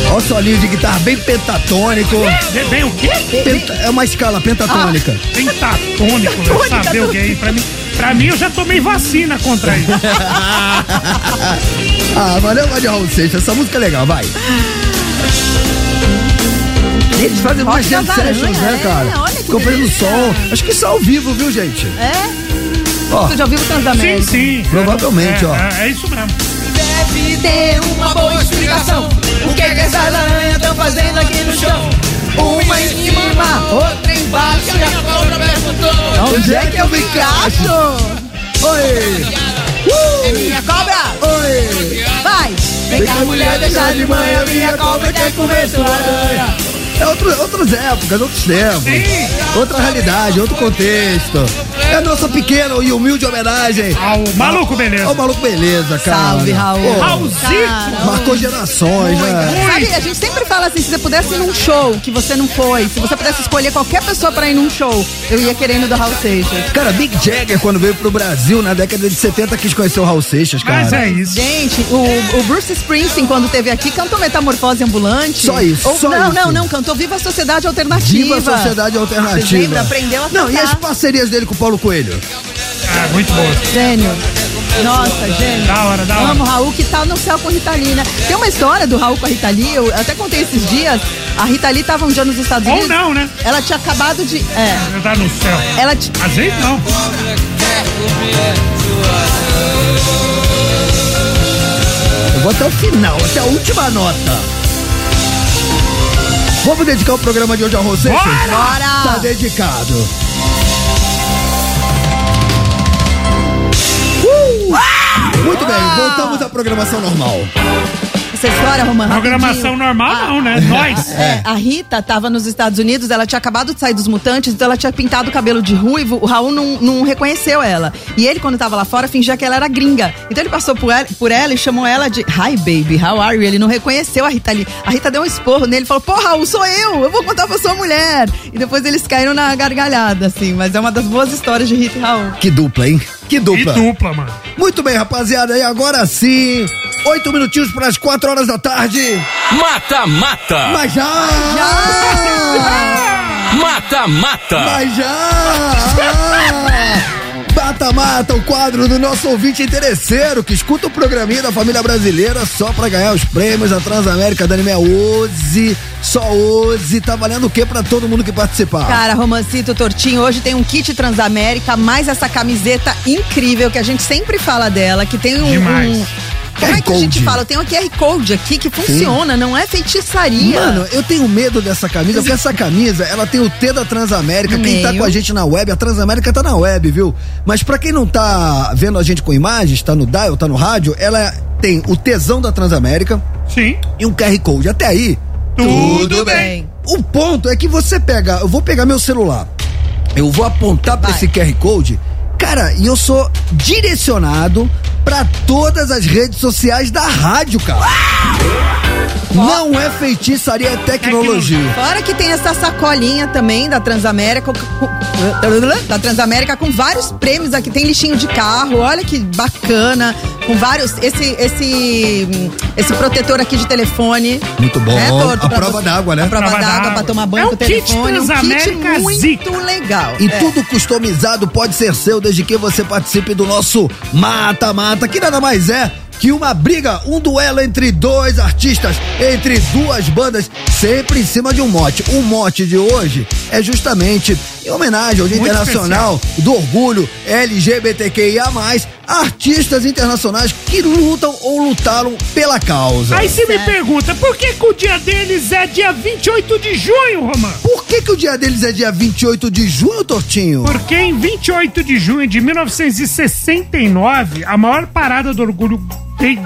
Olha o solinho de guitarra bem pentatônico. Vem- Vem o quê? Penta- é uma escala pentatônica. Pentatônico, velho. Saber o que é isso? Pra mim, pra mim, eu já tomei vacina contra isso. *laughs* ah, valeu, de Raul Seixas. Essa música é legal, vai. Eles fazem umas jam sessions, né, é, cara? olha que som. Acho que isso é ao vivo, viu, gente? É? Ó, Você já ouviu o Sim, sim. Provavelmente, é, ó. É, é isso mesmo. Deve ter uma boa explicação. O que, é que essas aranhas estão fazendo aqui no chão? Uma em cima, outra embaixo. E a cobra perguntou: Onde é que eu me encaixo? Oi! É minha cobra! Oi! Vai! Vem cá, mulher, deixar de manhã. Minha cobra quer comer sua aranha. É outro, outras épocas, outros tempos. Sim. Outra realidade, outro contexto. É a nossa pequena e humilde homenagem Ao maluco beleza. ao maluco beleza, cara. Salve, Raul. Pô, Raulzito. Marcou gerações, né? Sabe, a gente sempre fala assim, se você pudesse ir num show que você não foi, se você pudesse escolher qualquer pessoa pra ir num show, eu ia querendo do Raul Seixas. Cara, Big Jagger, quando veio pro Brasil na década de 70, quis conhecer o Raul Seixas, cara. Mas é isso. Gente, o, o Bruce Springsteen, quando teve aqui, cantou Metamorfose Ambulante. Só isso, Ou, só não, isso. não, não, cantou Viva a Sociedade Alternativa. Viva a Sociedade Alternativa. Você lembra? Aprendeu a Não, e cantar. as parcerias dele com o Paulo Coelho? Ah, muito bom. Gênio. Nossa, gênio. Da hora, da hora. Amo o Raul, que tá no céu com Rita Lee, né? Tem uma história do Raul com a Rita Lee, eu até contei esses dias. A Rita Lee tava um dia nos Estados Ou Unidos. não, né? Ela tinha acabado de. É. Tá no céu. Ela t- Às vezes não. Eu vou até o final, até a última nota. Vamos dedicar o programa de hoje Seixas? Bora! Bora! Tá dedicado. Muito bem, voltamos à programação normal. Essa história, Romano. Programação normal não, né? Nós. É, a Rita tava nos Estados Unidos, ela tinha acabado de sair dos mutantes, então ela tinha pintado o cabelo de ruivo, o Raul não, não reconheceu ela. E ele, quando tava lá fora, fingia que ela era gringa. Então ele passou por ela, por ela e chamou ela de Hi baby, how are you? Ele não reconheceu a Rita ali. A Rita deu um esporro nele e falou: Pô, Raul, sou eu, eu vou contar pra sua mulher. E depois eles caíram na gargalhada, assim. Mas é uma das boas histórias de Rita e Raul. Que dupla, hein? Que dupla. dupla, mano. Muito bem, rapaziada, e agora sim, Oito minutinhos para as quatro horas da tarde. Mata, mata. Mas já! Mata, mata. Mas já! *laughs* Mata Mata, o quadro do nosso ouvinte interesseiro que escuta o programinha da família brasileira só pra ganhar os prêmios da Transamérica da Anime hoje. Só hoje. Tá valendo o que pra todo mundo que participar? Cara, Romancito Tortinho, hoje tem um kit Transamérica, mais essa camiseta incrível que a gente sempre fala dela, que tem um. Demais. um- como é que a gente fala? Tem um QR Code aqui que funciona, não é feitiçaria. Mano, eu tenho medo dessa camisa, porque essa camisa, ela tem o T da Transamérica. No Quem tá com a gente na web, a Transamérica tá na web, viu? Mas pra quem não tá vendo a gente com imagens, tá no dial, tá no rádio, ela tem o tesão da Transamérica Sim. e um QR Code. Até aí, Tudo bem. O ponto é que você pega, eu vou pegar meu celular, eu vou apontar pra Vai. esse QR Code, cara, e eu sou direcionado pra todas as redes sociais da rádio, cara. Não é feitiçaria, é tecnologia. Fora que tem essa sacolinha também da Transamérica, com- da Transamérica com vários prêmios aqui. Tem lixinho de carro, olha que bacana. Com vários. Esse, esse, esse protetor aqui de telefone. Muito bom. Né, Torto, A prova d'água, né? A prova Prova d'água pra tomar banho É com um o kit telefone. Um kit Transamérica muito Zica. legal. E É. tudo customizado pode ser seu desde que você participe do nosso mata-mata, que nada mais é que uma briga, um duelo entre dois artistas, entre duas bandas, sempre em cima de um mote. O mote de hoje é justamente em homenagem ao Dia Muito Internacional do Orgulho LGBTQIA+, artistas internacionais que lutam ou lutaram pela causa. Aí você me pergunta, por que, que o dia deles é dia 28 de junho, Romano? Por que que o dia deles é dia 28 de junho, Tortinho? Porque em 28 de junho de 1969, a maior parada do orgulho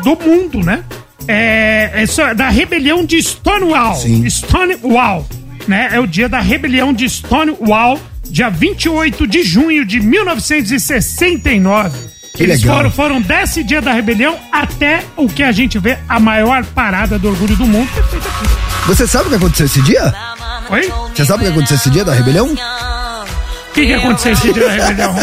do mundo, né? É, é só- da rebelião de Stonewall. Sim. Stonewall, né? É o dia da rebelião de Stonewall, dia 28 de junho de 1969. Que Eles legal. foram, foram desse dia da rebelião até o que a gente vê a maior parada do orgulho do mundo que é feita aqui. Você sabe o que aconteceu esse dia? Oi? Você sabe o que aconteceu esse dia da rebelião? O que, que aconteceu esse dia da rebelião?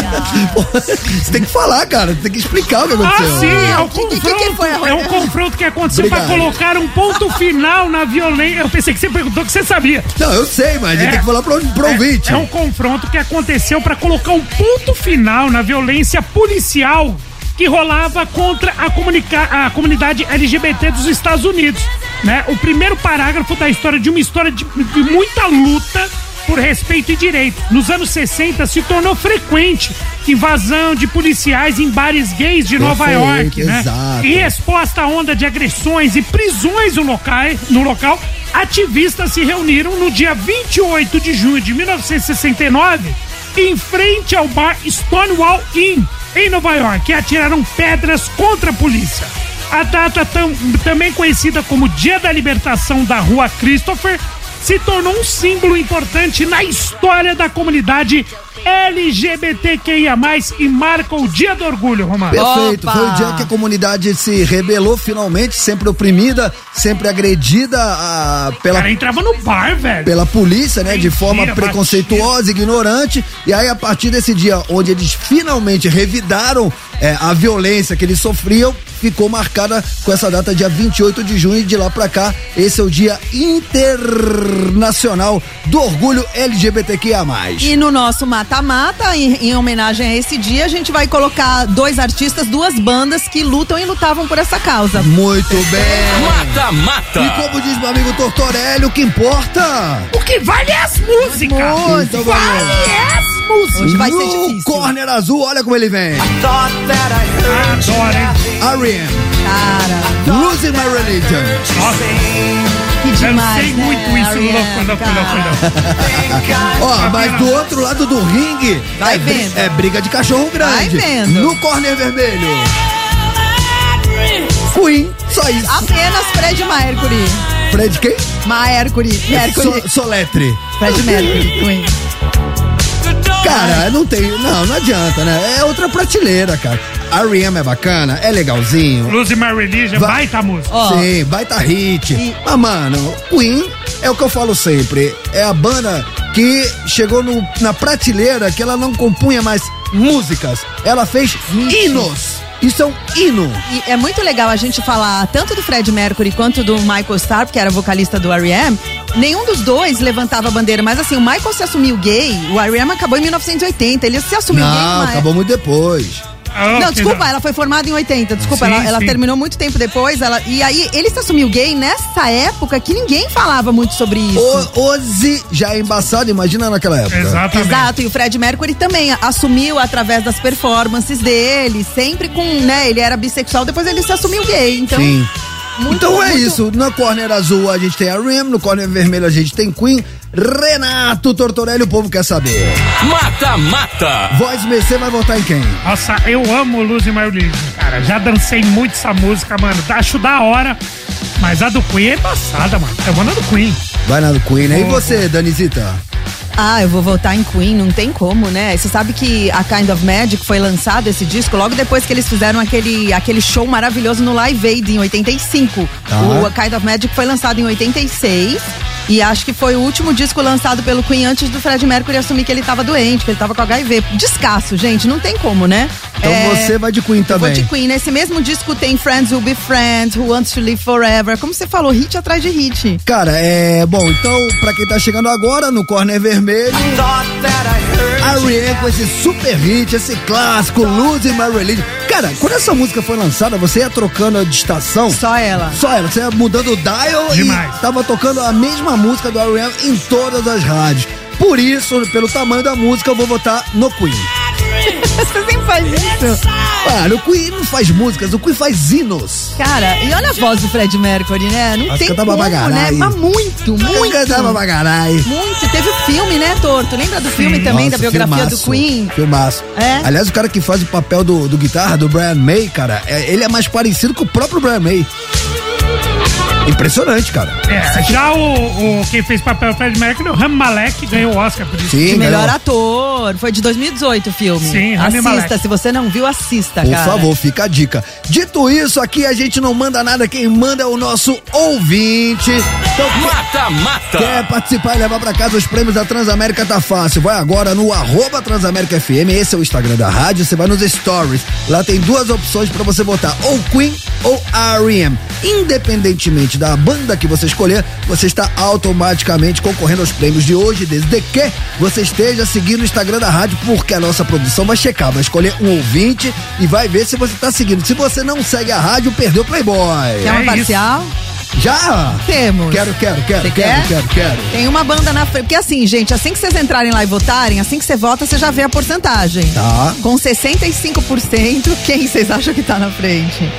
Você tem que falar, cara. Você tem que explicar o que Ah, aconteceu. sim, é o Que- que- que confronto. foi a- é um confronto que aconteceu pra Obrigado. colocar um ponto final na violência. Eu pensei que você perguntou que você sabia. Não, eu sei, mas a gente É. tem que falar pro, pro ouvinte. É, é um confronto que aconteceu pra colocar um ponto final na violência policial que rolava contra a, comunica- a comunidade LGBT dos Estados Unidos. Né? O primeiro parágrafo da história de uma história de, de muita luta por respeito e direitos. Nos anos 60 se tornou frequente invasão de policiais em bares gays de Nova Perfeito, York, né? exato. E exposta à onda de agressões e prisões no local, no local, ativistas se reuniram no dia 28 de junho de 1969 em frente ao bar Stonewall Inn, em Nova York, e atiraram pedras contra a polícia. A data tam- também conhecida como Dia da Libertação da Rua Christopher se tornou um símbolo importante na história da comunidade LGBTQIA+, e marca o Dia do Orgulho, Romano. Perfeito, Opa! foi o dia que a comunidade se rebelou finalmente, sempre oprimida, sempre agredida ah, O pela, cara entrava no bar, velho. pela polícia, né? De Mentira, forma preconceituosa, ignorante. E aí, a partir desse dia, onde eles finalmente revidaram eh, a violência que eles sofriam, ficou marcada com essa data, dia 28 de junho. E de lá pra cá, esse é o Dia Internacional do Orgulho LGBTQIA. E no nosso mata-mata, em, em homenagem a esse dia, a gente vai colocar dois artistas, duas bandas que lutam e lutavam por essa causa. Muito bem. Mata, mata. E como diz meu amigo Tortorelli, o que importa? O que vale é as músicas. Música. Então. Vale é as músicas. Vai ser no difícil. corner azul, olha como ele vem. Adoro, hein? R.E.M. Cara, Losing My Religion. Nossa, que eu demais, sei né, muito isso, louco. Ó, mas do outro lado do ringue Vai é, vendo. é briga de cachorro grande. Vai vendo. No corner vermelho. Queen, só isso. Apenas Fred Mercury. Fred quem? Mercury. Mercury. So, Soletre. Fred Mercury. Queen. Cara, não tem. Não, não adianta, né? É outra prateleira, cara. R.E.M. é bacana, é legalzinho. Lose My Religion, Va- baita música. Ó. Sim, baita hit. E- Mas, mano, Queen é o que eu falo sempre. É a banda que chegou no- na prateleira que ela não compunha mais músicas. Ela fez hinos. Isso é um hino. E é muito legal a gente falar tanto do Fred Mercury quanto do Michael Starr, que era vocalista do R.E.M. Nenhum dos dois levantava a bandeira, mas assim, o Michael se assumiu gay, o R.E.M. acabou em 1980, ele se assumiu gay Não, acabou muito depois. Ah, Não, desculpa, da- ela foi formada em 80. Desculpa, Sim, ela, ela terminou muito tempo depois. Ela, e aí, ele se assumiu gay nessa época que ninguém falava muito sobre isso. O, Ozzy já é embaçado, imagina naquela época. Exatamente. Exato, e o Fred Mercury também assumiu através das performances dele, sempre com, né, ele era bissexual, depois ele se assumiu gay, então... Sim. Muito- então é muito- isso. Na corner azul a gente tem a Rim, no corner vermelho a gente tem Queen. Renato Tortorelli, o povo quer saber. Mata Mata. Voz MC vai votar em quem? Nossa, eu amo Luz e Religion, cara. Já dancei muito essa música, mano. Acho da hora. Mas a do Queen é embaçada, mano. Eu vou na do Queen. Vai na do Queen, né? E você, Danizita? Ah, eu vou votar em Queen, não tem como, né? Você sabe que a Kind of Magic foi lançado esse disco logo depois que eles fizeram aquele, aquele show maravilhoso no Live Aid em 85. Tá. O A Kind of Magic foi lançado em 86 e acho que foi o último disco lançado pelo Queen antes do Fred Mercury assumir que ele tava doente, que ele tava com HIV. Descasso, gente, não tem como, né? Então É, você vai de Queen eu vou também. de Queen. Nesse mesmo disco tem Friends Will Be Friends, Who Wants to Live Forever. Como você falou, hit atrás de hit. Cara, é. Bom, então, pra quem tá chegando agora, no corner vermelho. A Rihanna com esse super hit, esse clássico, Losing My Religion. Cara, quando essa música foi lançada, você ia trocando de estação. Só ela. Só ela, você ia mudando o dial Demais. e tava tocando a mesma música do R.E.M. em todas as rádios. Por isso, pelo tamanho da música, eu vou votar no Queen. Você sempre faz isso. Mano, o Queen não faz músicas, o Queen faz hinos. Cara, e olha a voz do Fred Mercury, né? Não Nossa, tem como, né? Mas muito, muito. Cantava caralho. Muito. Teve o filme, né, Torto? Lembra do filme também, da Nossa, biografia do filmaço, Queen? Filmaço. É? Aliás, o cara que faz o papel do, do guitarra, do Brian May, cara, é- ele é mais parecido com o próprio Brian May. Impressionante, cara. É, já o, o quem fez papel do Fred Mercury, o Rami Malek, ganhou o Oscar por isso. Sim, De melhor ganhou. ator. Foi de 2018 o filme. Sim, Rami Assista. Malek. Se você não viu, assista, Por cara. favor, fica a dica. Dito isso, aqui a gente não manda nada, quem manda é o nosso ouvinte. Então, Mata Mata. Quer participar e levar pra casa os prêmios da Transamérica? Tá fácil. Vai agora no arroba Transamérica FM. Esse é o Instagram da rádio. Você vai nos stories. Lá tem duas opções pra você votar: ou Queen ou R.E.M. Independentemente da banda que você escolher, você está automaticamente concorrendo aos prêmios de hoje, desde que você esteja seguindo o Instagram da rádio, porque a nossa produção vai checar, vai escolher um ouvinte e vai ver se você tá seguindo. Se você não segue a rádio, perdeu o Playboy. Quer uma É isso. parcial? Já? Temos. Quero, quero, quero, quero, quer? quero, quero. Tem uma banda na frente. Porque assim, gente, assim que vocês entrarem lá e votarem, assim que você vota, você já vê a porcentagem. Tá. Com 65%, quem vocês acham que tá na frente?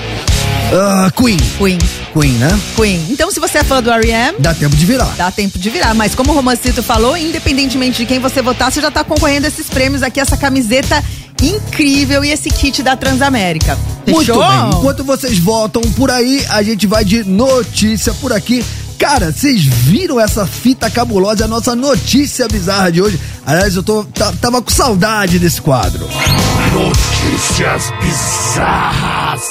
Ah, Queen. Queen. Queen, né? Queen. Então, se você é fã do R.E.M., Dá tempo de virar. dá tempo de virar. Mas como o Romancito falou, independentemente de quem você votar, você já tá concorrendo a esses prêmios aqui, essa camiseta incrível e esse kit da Transamérica. Muito Fechou? bem. Enquanto vocês votam por aí, a gente vai de notícia por aqui. Cara, vocês viram essa fita cabulosa, a nossa notícia bizarra de hoje? Aliás, eu tô, tava com saudade desse quadro. Notícias bizarras.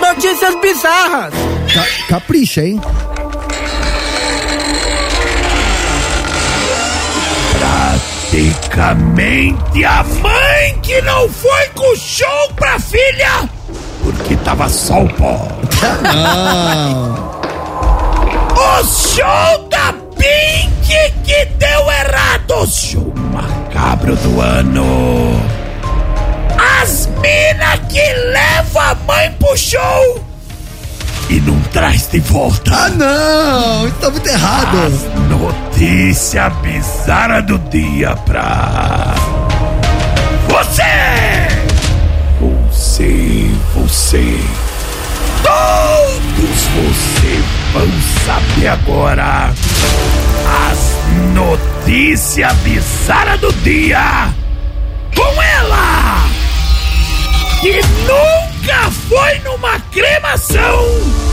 Notícias bizarras. Ca- capricha, hein? Praticamente a mãe que não foi com o show pra filha porque tava só o pó. *laughs* O show da Pink que deu errado. Show macabro do ano. As mina que leva a mãe pro show e não traz de volta. Ah, não! Isso tá muito errado. Notícia bizarra do dia pra você! Você, você, todos você vão saber agora as notícias bizarras do dia com ela que nunca foi numa cremação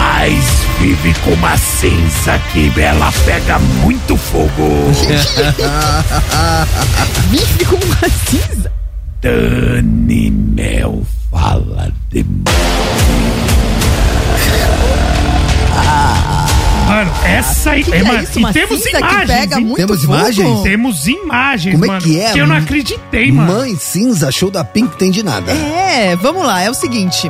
mas vive com uma cinza que ela pega muito fogo. *laughs* Vive com uma cinza. Dani Mel fala de Mano, essa aí. Que que é, é mano, isso? e temos imagens. pega hein? muito Temos fogo? imagens? Temos imagens, Como é mano. que é? eu não acreditei, mano. Mãe cinza, show da Pink, tem de nada. É, vamos lá, é o seguinte.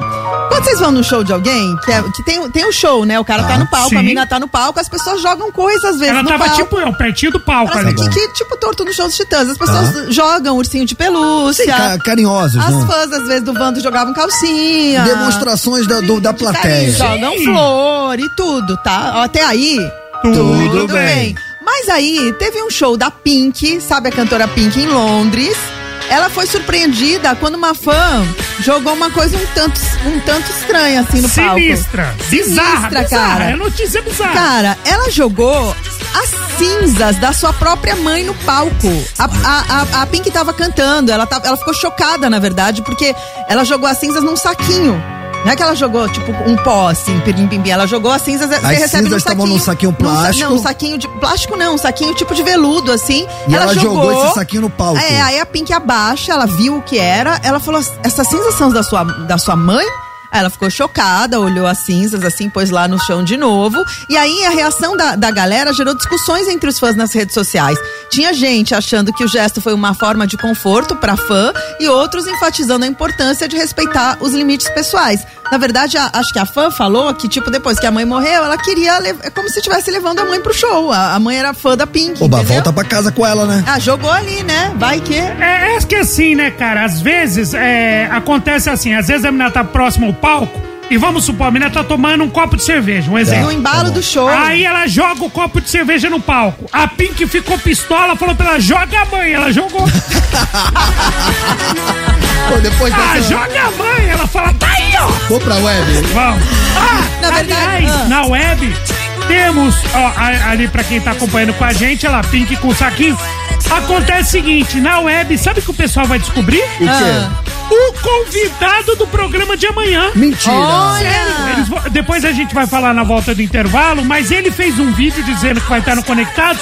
Quando vocês vão no show de alguém, que, é- que tem, tem o show, né? O cara tá Ah, no palco, sim. a mina tá no palco, as pessoas jogam coisas às vezes Ela no tava palco. tipo eu, pertinho do palco Parece ali. que, que tipo torto no show dos Titãs. As pessoas jogam ursinho de pelúcia. Sim, ca- carinhosos, As né? fãs, às vezes, do Vando jogavam calcinha. Demonstrações da, do- da plateia. Jogam flor e tudo, tá? Até aí, Tudo bem. Mas aí, teve um show da Pink, sabe a cantora Pink, em Londres. Ela foi surpreendida quando uma fã jogou uma coisa um tanto, um tanto estranha, assim, no palco. Sinistra. Bizarra, Sinistra, bizarra. cara. É notícia bizarra. Cara, ela jogou as cinzas da sua própria mãe no palco. A, a, a, a Pink tava cantando, ela, tava, ela ficou chocada, na verdade, porque ela jogou as cinzas num saquinho. Não é que ela jogou, tipo, um pó, assim, pirim, pim, pim. Ela jogou as cinzas, você recebe cinzas num estavam saquinho. num saquinho Num sa- plástico? não, um saquinho de... Plástico não, um saquinho tipo de veludo, assim. E ela jogou esse saquinho no palco. É, aí a Pink abaixa, ela viu o que era, ela falou, essas cinzas são da sua, da sua mãe? Ela ficou chocada, olhou as cinzas assim, pôs lá no chão de novo. E aí a reação da, da galera gerou discussões entre os fãs nas redes sociais. Tinha gente achando que o gesto foi uma forma de conforto pra fã e outros enfatizando a importância de respeitar os limites pessoais. Na verdade, a- acho que a fã falou que, tipo, depois que a mãe morreu, ela queria. É como se estivesse levando a mãe pro show. A, a mãe era fã da Pink. Oba, entendeu? volta pra casa com ela, né? Ah, jogou ali, né? Vai que. É, é que assim, né, cara? Às vezes é, acontece assim, às vezes a menina tá próxima ao palco e vamos supor, a menina tá tomando um copo de cerveja, um No exemplo. embalo do show. Aí ela joga o copo de cerveja no palco. A Pink ficou pistola, falou pra ela, joga a mãe. Ela jogou. *laughs* Pô, depois ah, dessa... joga a mãe. Ela fala, tá aí, ó. Vou pra web. Vamos. Ah, Na verdade, aliás, ah. na web, temos, ó, ali pra quem tá acompanhando com a gente, ela Pink com o saquinho. Acontece o seguinte, na web, sabe o que o pessoal vai descobrir? O quê? Ah. O convidado do programa de amanhã. Mentira. Olha! Eles depois a gente vai falar na volta do intervalo, mas ele fez um vídeo dizendo que vai estar no Conectados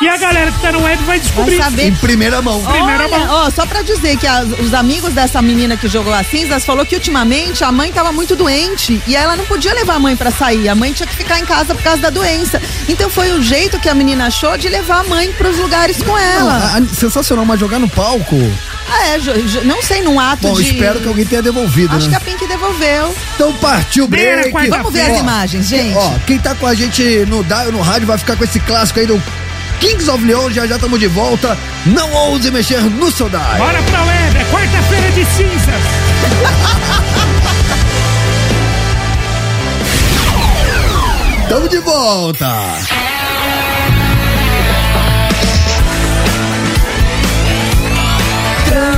e a galera que tá no web vai descobrir. Vai saber. Em primeira mão. primeira Olha, mão. ó, só pra dizer que as- os amigos dessa menina que jogou as cinzas falou que ultimamente a mãe tava muito doente e ela não podia levar a mãe pra sair. A mãe tinha que ficar em casa por causa da doença. Então foi o jeito que a menina achou de levar a mãe pros lugares com Não, ela. a- a- sensacional, mas jogar no palco. Ah, é, não sei, num ato Bom, de. espero que alguém tenha devolvido, Acho que né? a Pink devolveu. Então partiu break. quarta-feira. Vamos ver as imagens, gente. Ó, quem tá com a gente no Dial, no rádio, vai ficar com esse clássico aí do Kings of Leon. Já já estamos de volta. Não ouse mexer no seu Dial. Bora pra web, é quarta-feira de cinzas. *laughs* Tamo de volta.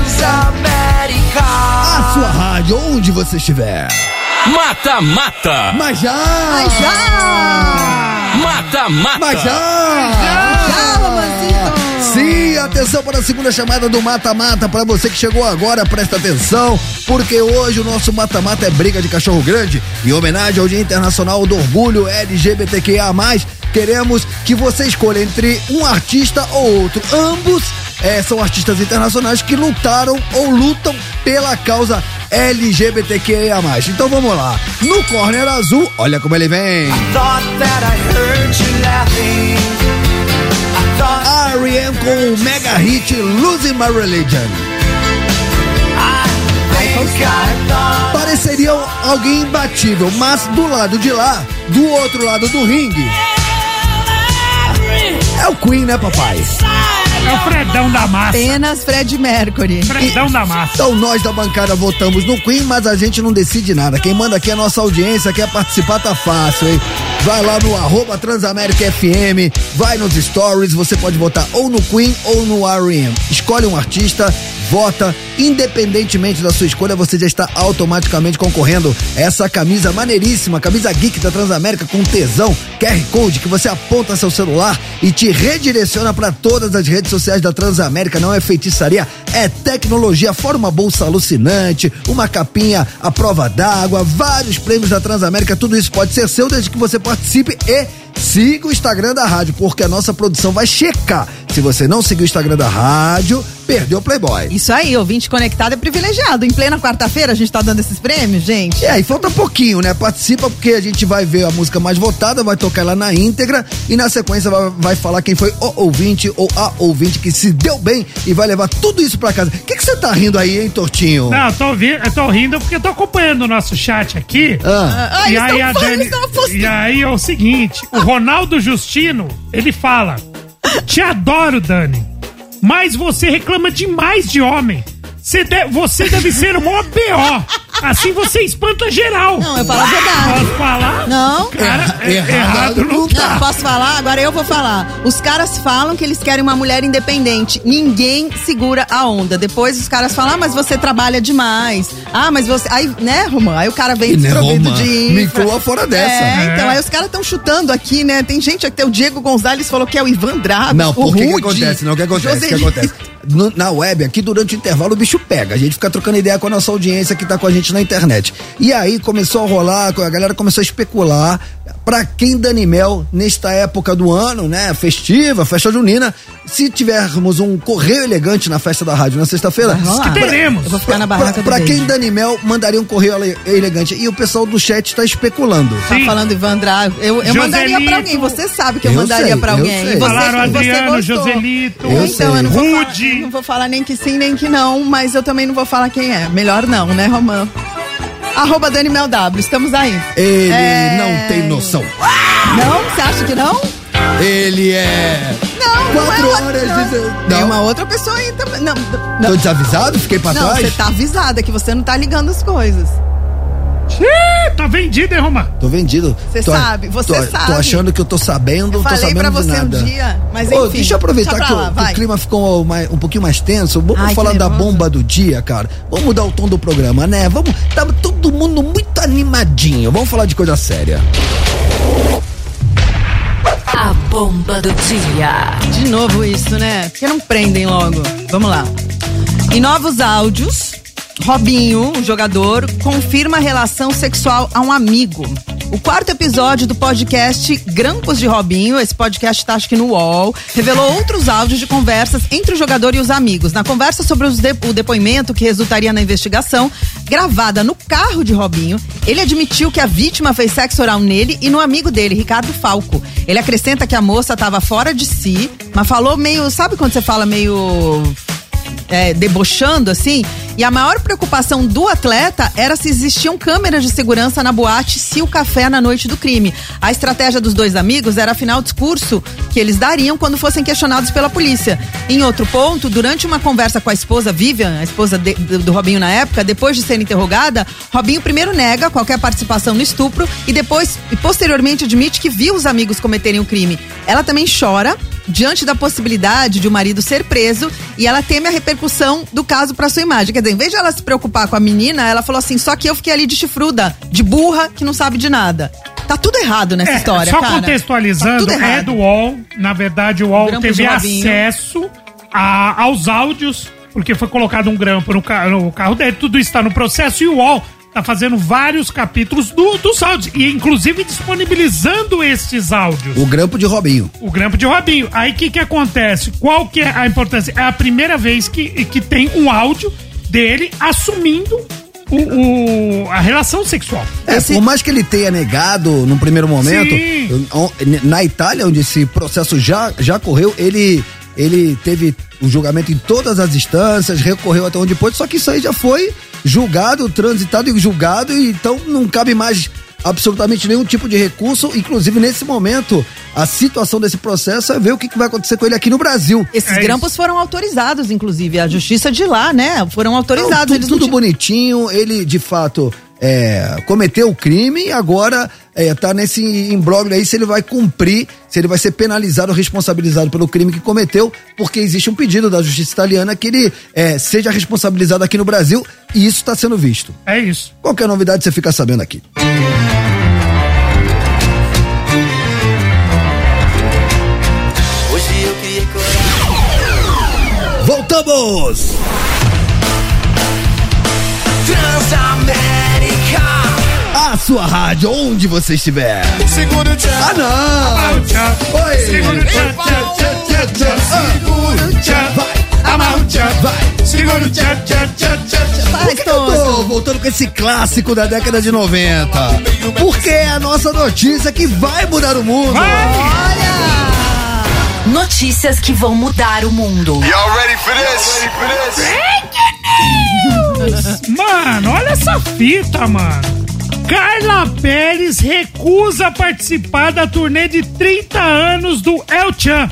Transamérica. A sua rádio, onde você estiver. Mata, mata. Mas já! Mas já! Mata, mata. Mas já! Já, Romancito! Sim, atenção para a segunda chamada do Mata-Mata. Para você que chegou agora, presta atenção, porque hoje o nosso Mata-Mata é briga de cachorro grande. Em homenagem ao Dia Internacional do Orgulho LGBTQIA. Queremos que você escolha entre um artista ou outro. Ambos eh, são artistas internacionais que lutaram ou lutam pela causa LGBTQIA. Então vamos lá. No corner azul, olha como ele vem. I R.E.M. com o mega hit Losing My Religion. Pareceria alguém imbatível, mas do lado de lá, do outro lado do ringue, é o Queen, né, papai? É o Fredão da massa. Apenas Fred Mercury. Fredão da massa. Então nós da bancada votamos no Queen, mas a gente não decide nada. Quem manda aqui é a nossa audiência, quer participar tá fácil, hein? Vai lá no arroba Transamérica FM, vai nos stories, você pode votar ou no Queen ou no R.E.M. Escolhe um artista, vota, independentemente da sua escolha, você já está automaticamente concorrendo a essa camisa maneiríssima, camisa geek da Transamérica com tesão, QR Code que você aponta seu celular e te redireciona para todas as redes sociais da Transamérica. Não é feitiçaria, é tecnologia, fora uma bolsa alucinante, uma capinha à prova d'água, vários prêmios da Transamérica, tudo isso pode ser seu desde que você participe e siga o Instagram da rádio, porque a nossa produção vai checar Se você não seguiu o Instagram da rádio, perdeu o Playboy. Isso aí, ouvinte conectado é privilegiado. Em plena quarta-feira a gente tá dando esses prêmios, gente. É, e falta pouquinho, né? Participa porque a gente vai ver a música mais votada, vai tocar ela na íntegra e na sequência vai, vai falar quem foi o ouvinte ou a ouvinte que se deu bem e vai levar tudo isso pra casa. O que que você tá rindo aí, hein, Tortinho? Não, eu tô, vi- eu tô rindo porque eu tô acompanhando o nosso chat aqui. Ah. Ah, e aí falando, Dani. E aí é o seguinte: o Ronaldo Justino, ele fala: Te adoro, Dani. Mas você reclama demais de homem. Você, de- você deve ser o maior B.O. Assim você espanta geral. Não, eu falo a verdade. Posso falar? Não. Cara, é- Errado errado não não tá. Não, posso falar? Agora eu vou falar. Os caras falam que eles querem uma mulher independente. Ninguém segura a onda. Depois os caras falam, ah, mas você trabalha demais. Ah, mas você. Aí, né, Romã? Aí o cara vem E, né, desprovido Romã? de. Me inclua fora dessa. É, então, É. aí os caras estão chutando aqui, né? Tem gente aqui, o Diego Gonzalez falou que é o Ivan Drago. Não, o por que acontece? Não, o que acontece? O que acontece? Na web, aqui durante o intervalo, o bicho pega. A gente fica trocando ideia com a nossa audiência que tá com a gente na internet. E aí começou a rolar, a galera começou a especular pra quem Dani Mel, nesta época do ano, né, festiva, festa junina, se tivermos um correio elegante na festa da rádio na sexta-feira. Que teremos. Eu vou ficar na barraca pra quem beijo. Dani Mel mandaria um correio ele- elegante? E o pessoal do chat tá especulando. Tá Sim. falando Ivan Drago. Eu, eu Joselito. mandaria pra alguém. Você sabe que eu, Eu mandaria eu alguém. você, Falaram você Adriano, gostou. Joselito. Eu então, eu não, vou Rude. falar, não vou falar nem que sim, nem que não, mas eu também não vou falar quem é. Melhor não, né, Romã? Arroba Dani Mel W, estamos aí. Ele É. não tem noção. Não? Você acha que não? Ele é. Não, Quatro não é outra, horas não. de- Tem Não. uma outra pessoa aí também. Não, Tô não, desavisado? Fiquei pra não trás? você tá avisada que você não tá ligando as coisas. Ih, tá vendido, hein, Romã? Tô vendido. Você Tô- sabe, você tô, sabe. Tô achando que eu tô sabendo, Eu tô falei sabendo pra de você um nada. dia, mas Ô, enfim, deixa eu aproveitar deixa lá, o, que o clima ficou mais- um pouquinho mais tenso. Vamos Ai, falar da bomba do dia, cara. Vamos mudar o tom do programa, né? Vamos. Tá todo mundo muito animadinho. Vamos falar de coisa séria. A bomba do dia. De novo isso, né? Porque não prendem logo. Vamos lá. Em novos áudios, Robinho, o jogador, confirma relação sexual a um amigo. O quarto episódio do podcast Grampos de Robinho, esse podcast tá acho que no UOL, revelou outros áudios de conversas entre o jogador e os amigos. Na conversa sobre de- o depoimento que resultaria na investigação, gravada no carro de Robinho, ele admitiu que a vítima fez sexo oral nele e no amigo dele, Ricardo Falco. Ele acrescenta que a moça estava fora de si, mas falou meio. Sabe quando você fala meio é, debochando assim. E a maior preocupação do atleta era se existiam câmeras de segurança na boate se o café na noite do crime. A estratégia dos dois amigos era afinal o discurso que eles dariam quando fossem questionados pela polícia. Em outro ponto, durante uma conversa com a esposa Vivian, a esposa de- do, do Robinho na época, depois de ser interrogada, Robinho primeiro nega qualquer participação no estupro e depois e posteriormente admite que viu os amigos cometerem o crime. Ela também chora diante da possibilidade de o marido ser preso e ela teme a repercussão do caso para sua imagem. Quer dizer, em vez de ela se preocupar com a menina, ela falou assim: só que eu fiquei ali de chifruda, de burra que não sabe de nada. Tá tudo errado nessa É, história, só cara. contextualizando, Tá tudo é errado. do UOL. Na verdade, o UOL teve acesso a- aos áudios, porque foi colocado um grampo no, ca- no carro dele. Tudo isso está no processo e o UOL tá fazendo vários capítulos do- dos áudios. E inclusive disponibilizando estes áudios. O grampo de Robinho. O grampo de Robinho. Aí o que, que acontece? Qual que é a importância? É a primeira vez que, que tem um áudio dele assumindo o, o- a relação sexual. É, por mais que ele tenha negado no primeiro momento, Sim. na Itália, onde esse processo já, já correu, ele, ele teve o julgamento em todas as instâncias, recorreu até onde pôde, só que isso aí já foi julgado, transitado e julgado, e então não cabe mais absolutamente nenhum tipo de recurso, inclusive nesse momento, a situação desse processo é ver o que, que vai acontecer com ele aqui no Brasil. Esses É grampos foram autorizados, inclusive. A justiça de lá, né? Foram autorizados. Não, Eles tu- não tudo tinham- bonitinho, ele de fato é, cometeu o crime e agora é, tá nesse imbróglio aí se ele vai cumprir, se ele vai ser penalizado, responsabilizado pelo crime que cometeu, porque existe um pedido da justiça italiana que ele é, seja responsabilizado aqui no Brasil e isso está sendo visto. É isso. Qualquer novidade você fica sabendo aqui. Hoje eu criei coragem. Voltamos! Sua rádio, onde você estiver. Segura o tchan. Ah, não! Oi! Segura o tchan, tchan, tchan, tchan, tchan. Segura o tchan. Vai! Amarra o tchan, Vai! segura o tchan, tchan, tchan, tchan. Vai, Por que, que eu tô voltando com esse clássico da década de 90? Porque é a nossa notícia que vai mudar o mundo. Notícias que vão mudar o mundo. Mano, olha essa fita, mano. Carla Pérez recusa participar da turnê de 30 anos do El Chan.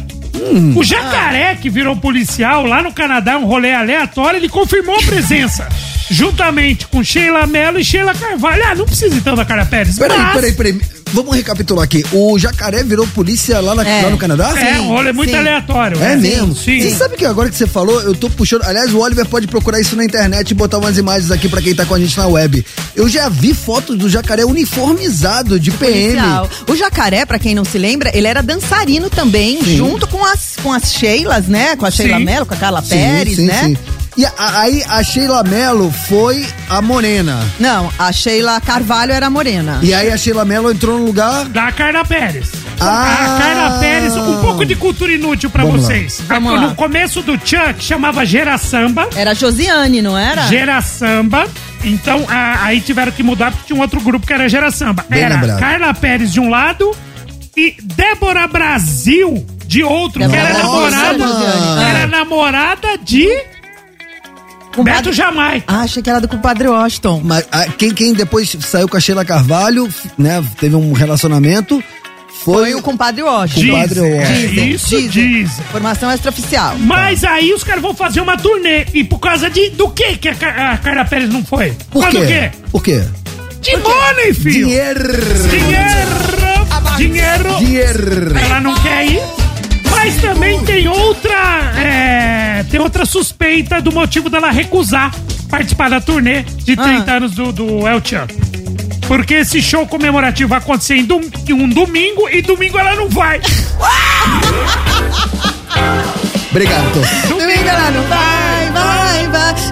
O jacaré, que virou policial lá no Canadá, um rolê aleatório, ele confirmou a presença. *laughs* Juntamente com Sheila Mello e Sheila Carvalho. Ah, não precisa então da Carla Pérez. Peraí, mas- peraí, peraí. Vamos recapitular aqui. O jacaré virou polícia lá, na- É. lá no Canadá? É, um rolê muito sim. aleatório. É né? mesmo? Sim. Você sabe que agora que você falou, eu tô puxando. Aliás, o Oliver pode procurar isso na internet e botar umas imagens aqui pra quem tá com a gente na web. Eu já vi fotos do jacaré uniformizado de PM. Policial. O jacaré, pra quem não se lembra, ele era dançarino também, Sim. junto com as, com as Sheilas, né? Com a Sheila. Mello, com a Carla Sim, Pérez, sim, né? sim. E aí a Sheila Mello foi a morena. Não, a Sheila Carvalho era morena. E aí a Sheila Mello entrou no lugar. Da Carla Pérez. Ah. A Carla Pérez, um pouco de cultura inútil pra Vamos lá. vocês. Vamos no lá. começo do que chamava Gera Samba. Era Josiane, não era? Gera Samba. Então, a- aí tiveram que mudar porque tinha um outro grupo que era Gera Samba. Bem era lembrado. Carla Pérez de um lado e Débora Brasil de outro, que era namorada. Era namorada de Com Beto padre- Jamaica. Ah, achei que era do compadre Washington. Mas ah, quem, quem depois saiu com a Sheila Carvalho, né? Teve um relacionamento. Foi, Foi o compadre Washington. Compadre Washington. Dizem, Isso dizem. dizem. Informação extraoficial. Mas aí os caras vão fazer uma turnê. E por causa de do que que a, a Carla Pérez não foi? Por causa do quê? Por quê? De money, filho! Dinheiro! Dinheiro! Dinheiro! Dinheiro! Ela não quer ir. Mas também tem outra. é, tem outra suspeita do motivo dela recusar participar da turnê de 30 anos do, do El Chan. Porque esse show comemorativo vai acontecer em, dom- em um domingo e domingo ela não vai. *laughs* Obrigado, Tô. Domingo ela não vai.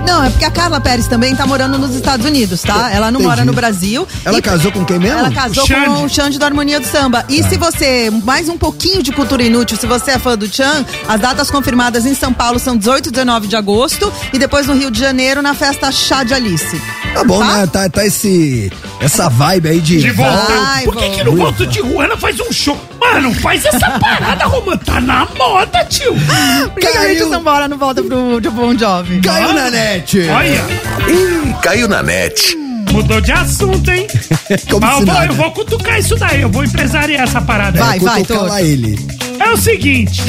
Não, é porque a Carla Pérez também tá morando nos Estados Unidos, tá? Ela não Entendi. mora no Brasil. Ela E- casou com quem mesmo? Ela casou Xande. com o Xande da Harmonia do Samba. E se você, mais um pouquinho de cultura inútil, se você é fã do Chan, as datas confirmadas em São Paulo são 18 e 19 de agosto e depois no Rio de Janeiro na festa Chá de Alice. Tá bom, Tá? né? Tá, tá esse, essa vibe aí de. De volta. Por que, que volta. no Volta de Ruana faz um show? Mano, faz essa *laughs* parada, Romano. Tá na moda, tio. Por que, a gente. São Paulo não volta pro, pro Bon Jovi? Caiu na net! Olha, Ih, caiu na net. Mudou de assunto, hein? *laughs* Como Mas se eu vou, eu vou cutucar isso daí, eu vou empresariar essa parada. Vai, vai, Cutucar lá ele. É o seguinte,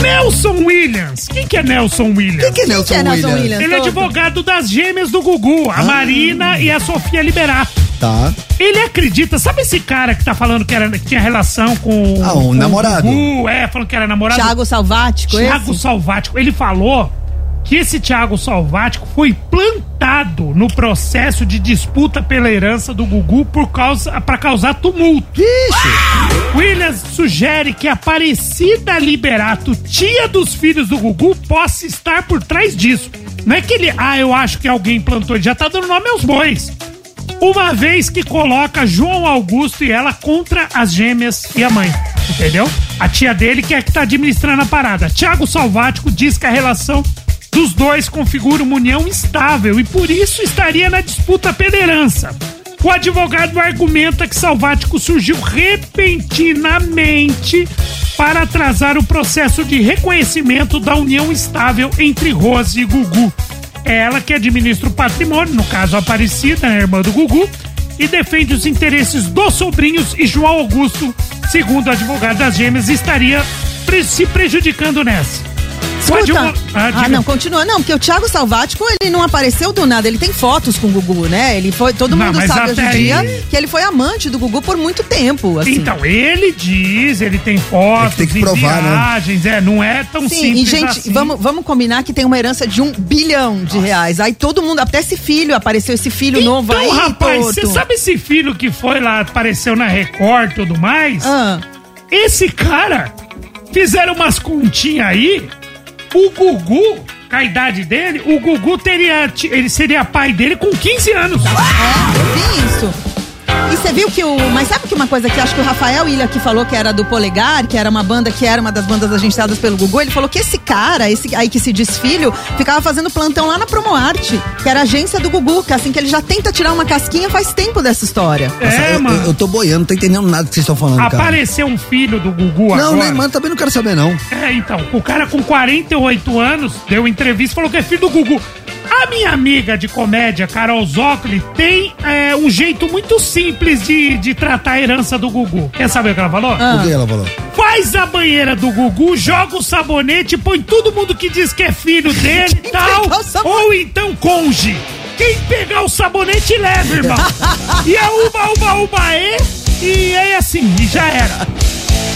Nelson Williams. Quem que é Nelson Williams? Quem que é Nelson, que é Nelson Williams? Williams? Ele é advogado das gêmeas do Gugu, a Marina e a Sofia Liberato. Tá. Ele acredita, sabe esse cara que tá falando que, era, que tinha relação com. Ah, um com namorado. O Gugu, é, falando que era namorado. Thiago Salvático, Thiago esse? Salvático. Ele falou que esse Thiago Salvático foi plantado no processo de disputa pela herança do Gugu por causa para causar tumulto. Williams sugere que a Aparecida Liberato, tia dos filhos do Gugu, possa estar por trás disso. Não é que ele, ah, eu acho que alguém plantou, ele já tá dando nome aos bois. Uma vez que coloca João Augusto e ela contra as gêmeas e a mãe. Entendeu? A tia dele que é que tá administrando a parada. Tiago Salvático diz que a relação dos dois configura uma união estável e por isso estaria na disputa pela herança. O advogado argumenta que Salvático surgiu repentinamente para atrasar o processo de reconhecimento da união estável entre Rose e Gugu. É ela que administra o patrimônio, no caso Aparecida, a irmã do Gugu, e defende os interesses dos sobrinhos e João Augusto, segundo o advogado das gêmeas, estaria se prejudicando nessa. Escuta. advo- Ah, diga. não, continua. Não, porque o Thiago Salvático, ele não apareceu do nada. Ele tem fotos com o Gugu, né? Ele foi. Todo Não, mundo sabe hoje em aí- dia que ele foi amante do Gugu por muito tempo. Assim. Então, ele diz, ele tem fotos, tem que em provar, né? viagens, é, não é tão Sim, simples e gente, assim. vamos, vamos combinar que tem uma herança de um bilhão de reais. Aí todo mundo, até esse filho, apareceu esse filho novo aí, Então, rapaz, você sabe esse filho que foi lá, apareceu na Record e tudo mais? Ah, Esse cara, fizeram umas continhas aí, o Gugu, com a idade dele, o Gugu teria, ele seria pai dele com 15 anos. é, tem isso. E você viu que o. Mas sabe que uma coisa que acho que o Rafael Ilha que falou que era do Polegar, que era uma banda que era uma das bandas agenciadas pelo Gugu, ele falou que esse cara, esse aí que se diz filho, ficava fazendo plantão lá na Promoarte, que era a agência do Gugu, que assim que ele já tenta tirar uma casquinha faz tempo dessa história. Nossa, É, eu, mano. eu, eu tô boiando, não tô entendendo nada que vocês estão falando, cara. Apareceu um filho do Gugu Não, agora. nem, mano, também não quero saber, não. É, então, o cara com 48 anos deu entrevista e falou que é filho do Gugu. A minha amiga de comédia, Carol Zócoli, tem é, um jeito muito simples de, de tratar a herança do Gugu. Quer saber o que ela falou? Ah. O que ela falou? Faz a banheira do Gugu, joga o sabonete, põe todo mundo que diz que é filho dele *laughs* e tal. Ou então conge. Quem pegar o sabonete leva, irmão. *laughs* e é uba, uba, uba, e, e é assim, e já era.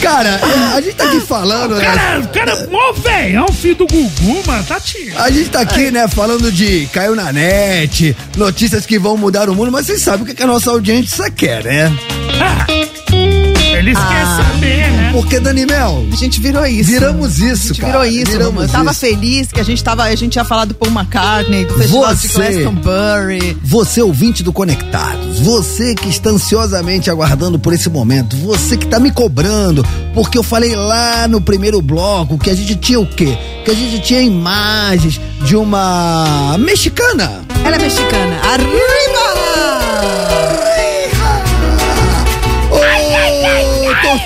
Cara, é, a gente tá aqui falando, O né? cara, o cara, mó velhão, filho do Gugu, mano, tá tiro. A gente tá aqui, né, falando de caiu na net, notícias que vão mudar o mundo, mas vocês sabem o que, que a nossa audiência quer, né? Ah, eles Ah. querem saber, né? Porque, Dani Mel, A gente virou isso. viramos A isso, gente cara. virou isso, viramos eu tava isso. feliz que a gente tava, a gente tinha falado do Paul McCartney, do festival de Você. Glastonbury. Você, ouvinte do Conectados, você que está ansiosamente aguardando por esse momento, você que tá me cobrando, porque eu falei lá no primeiro bloco que a gente tinha o quê? Que a gente tinha imagens de uma mexicana. Ela é mexicana. Arriba!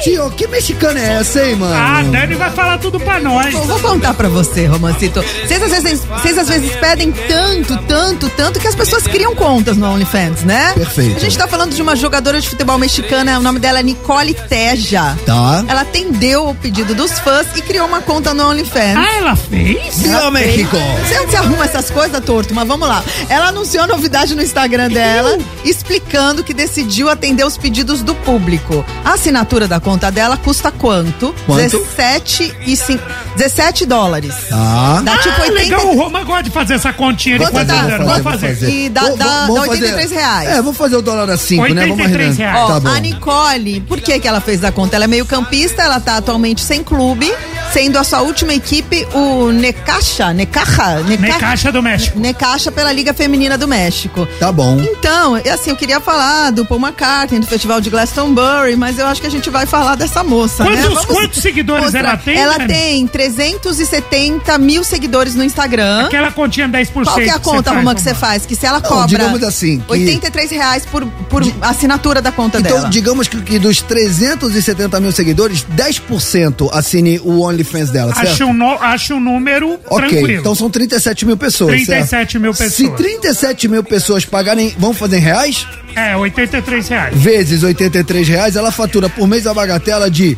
Tortinho, que mexicana é essa, hein, mano? Ah, Dani vai falar tudo pra nós. Eu vou contar pra você, Romancito. Vocês às, vezes, vocês às vezes pedem tanto, tanto, tanto que as pessoas criam contas no OnlyFans, né? Perfeito. A gente tá falando de uma jogadora de futebol mexicana, o nome dela é Nicole Teja. Tá. Ela atendeu o pedido dos fãs e criou uma conta no OnlyFans. Ah, ela fez? Viva México! Não sei onde você arruma essas coisas, torto, mas vamos lá. Ela anunciou a novidade no Instagram dela, explicando que decidiu atender os pedidos do público. A assinatura da conta dela custa quanto? Quanto? 17, e cin- 17 dólares. Tá. Dá tipo ah, 80. legal, o Roma gosta de fazer essa continha de Quanto quanto dá? Quanto Vamos dá? fazer. E dá- Vamos- dá- vamos dá 83 reais. É, vamos fazer o dólar a 5, né? Vamos 83 arredondar. reais. Ó, Tá bom. a Nicole, por que que ela fez a conta? Ela é meio campista, ela tá atualmente sem clube, sendo a sua última equipe o Necaxa, Necaxa, Necaxa do México. Necaxa pela Liga Feminina do México. Tá bom. Então, é assim, eu queria falar do Paul McCartney, do Festival de Glastonbury, mas eu acho que a gente vai falar dessa moça, né? Quantos- quantos seguidores mostrar. ela tem, Ela Dani? tem 370 mil seguidores no Instagram. Aquela continha 10%. Qual que é a conta, Roma, que você faz? Que se ela Não, cobra digamos assim, que- 83 reais por, por assinatura da conta Então, dela. digamos que, que dos 370 mil seguidores, 10% assine o OnlyFans dela, certo? Acho um, no- acho um número Ok, tranquilo. então são 37 mil pessoas. 37 certo? mil Se pessoas. 37 mil pessoas pagarem, vamos fazer em reais? É, 83 reais. Vezes 83 reais, ela fatura por mês a bagatela de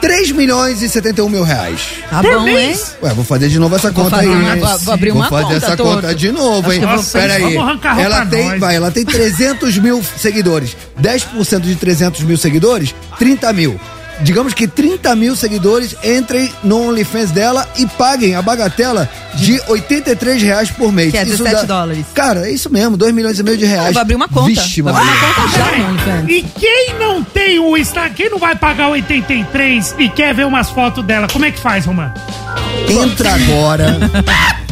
3 milhões e 71 mil reais. Tá Por bom, mês? hein? Ué, vou fazer de novo essa Vou conta fazer aí. vou- vou abrir uma Vou fazer conta, essa Torto. conta de novo, Acho hein? Pera aí. vamos arrancar roupa Ela tem, nós. vai, ela tem 300 mil seguidores. 10% de 300 mil seguidores, 30 mil. Digamos que 30 mil seguidores entrem no OnlyFans dela e paguem a bagatela de 83 reais por mês. Que é Isso 17 dólares. Cara, é isso mesmo, 2 milhões e meio de reais. Eu vou abrir uma conta. Vixe, Vou Maria. abrir uma conta já no OnlyFans. E quem não tem o Instagram, quem não vai pagar 83 e quer ver umas fotos dela, como é que faz, Romano? Entra agora *laughs*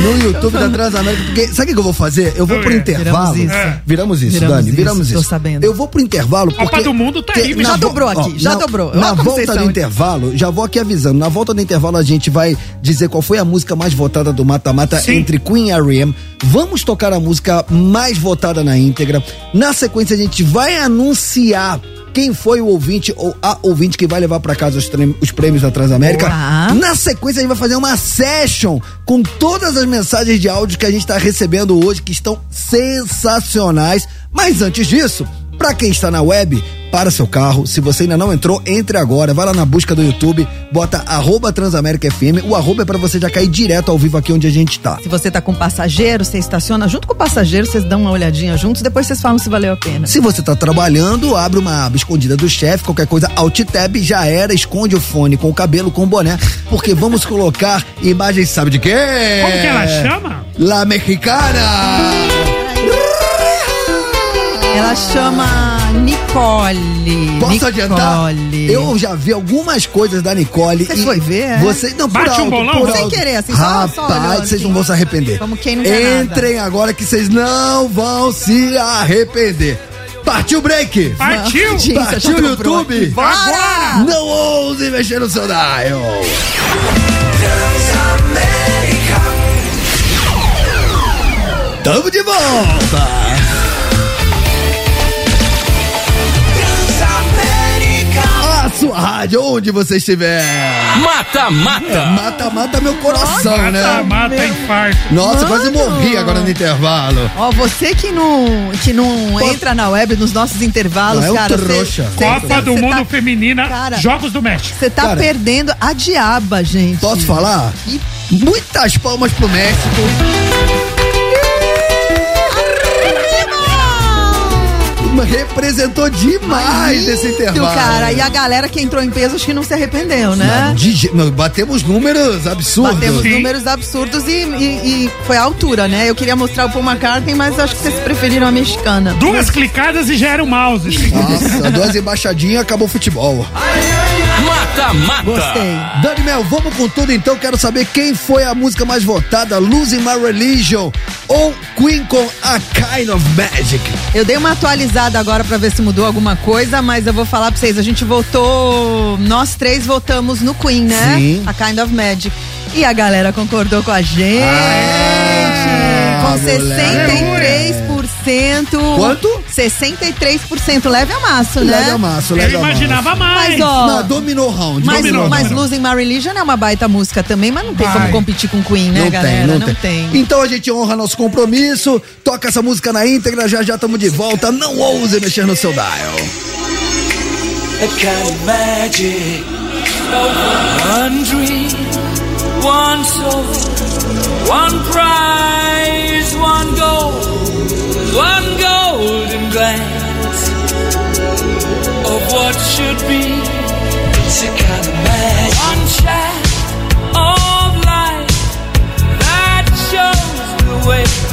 no YouTube da Transamérica. Porque sabe o que eu vou fazer? Eu vou pro É. intervalo. Viramos isso. É. Viramos isso, Viramos Dani. isso, Viramos tô isso. sabendo. Eu vou pro intervalo porque. Copa do Mundo tá aí, já dobrou aqui, já na- dobrou. Na volta do intervalo, já vou aqui avisando. Na volta do intervalo, a gente vai dizer qual foi a música mais votada do Mata-Mata Sim. entre Queen e R.E.M. Vamos tocar a música mais votada na íntegra. Na sequência, a gente vai anunciar. Quem foi o ouvinte ou a ouvinte que vai levar pra casa os, os prêmios da Transamérica? Boa. Na sequência, a gente vai fazer uma session com todas as mensagens de áudio que a gente tá recebendo hoje, que estão sensacionais. Mas antes disso, pra quem está na web, para seu carro. Se você ainda não entrou, entre agora. Vai lá na busca do YouTube, bota arroba Transamérica FM. O arroba é pra você já cair direto ao vivo aqui onde a gente tá. Se você tá com passageiro, você estaciona junto com o passageiro, vocês dão uma olhadinha juntos, depois vocês falam se valeu a pena. Se você tá trabalhando, abre uma aba escondida do chefe, qualquer coisa, alt tab, já era, esconde o fone com o cabelo, com o boné, porque vamos colocar imagens, sabe de quê? Como que ela chama? La Mexicana! Ela chama Nicole. Posso Nicole. adiantar? Eu já vi algumas coisas da Nicole. Você e foi ver, é? Você, não, por Bate um alto, bolão? por Sem alto. querer, assim, só- só Rapaz, vocês assim. não vão se arrepender. Como quem não quer nada. Entrem agora que vocês não vão se arrepender. Partiu o break! Partiu! Gente, Partiu o YouTube! Bora! Não ouse mexer no seu dial! Tamo de volta! Sua rádio, onde você estiver! Mata, mata. Mata, mata meu coração, Mata, né? mata, infarto. Nossa, quase Mano. morri agora no intervalo. Ó, você que não, que não entra na web nos nossos intervalos, Não, é cara. cê- trouxa. cê- Copa cê- do cê Mundo tá- Feminina, Cara. Jogos do México. Você tá Cara. perdendo a diaba, gente. Posso falar? E muitas palmas pro México. Representou demais esse Lindo, intervalo. cara. E a galera que entrou em peso, acho que não se arrependeu, né? Não, batemos números absurdos. Batemos Sim. números absurdos e, e- e foi a altura, né? Eu queria mostrar o Paul McCartney, mas acho que vocês preferiram a mexicana. Duas clicadas e já era o mouse. Nossa, duas embaixadinhas, acabou o futebol. Mata, mata. Gostei. Dani Mel, vamos com tudo então. Quero saber quem foi a música mais votada: Losing My Religion ou Queen com A Kind of Magic? Eu dei uma atualizada agora pra ver se mudou alguma coisa, mas eu vou falar pra vocês. A gente votou. Nós três votamos no Queen, né? Sim. A Kind of Magic. E a galera concordou com a gente. Ah, com moleque. 63%. Quanto? 63%. Leve a maço, né? Leve a maço, Eu leve maço. imaginava mais. Mas, ó. Não, dominou o round. Mas, dominou mas round. Losing My Religion é uma baita música também, mas não tem Vai. como competir com Queen, né, não galera? tem, não, tem. Então a gente honra nosso compromisso, toca essa música na íntegra, já já estamos de volta. Não ouse mexer no seu dial. A kind of magic. One dream, one soul, one prize, one goal, one golden of what should be. It's a kind of magic. One shot of light that shows the way.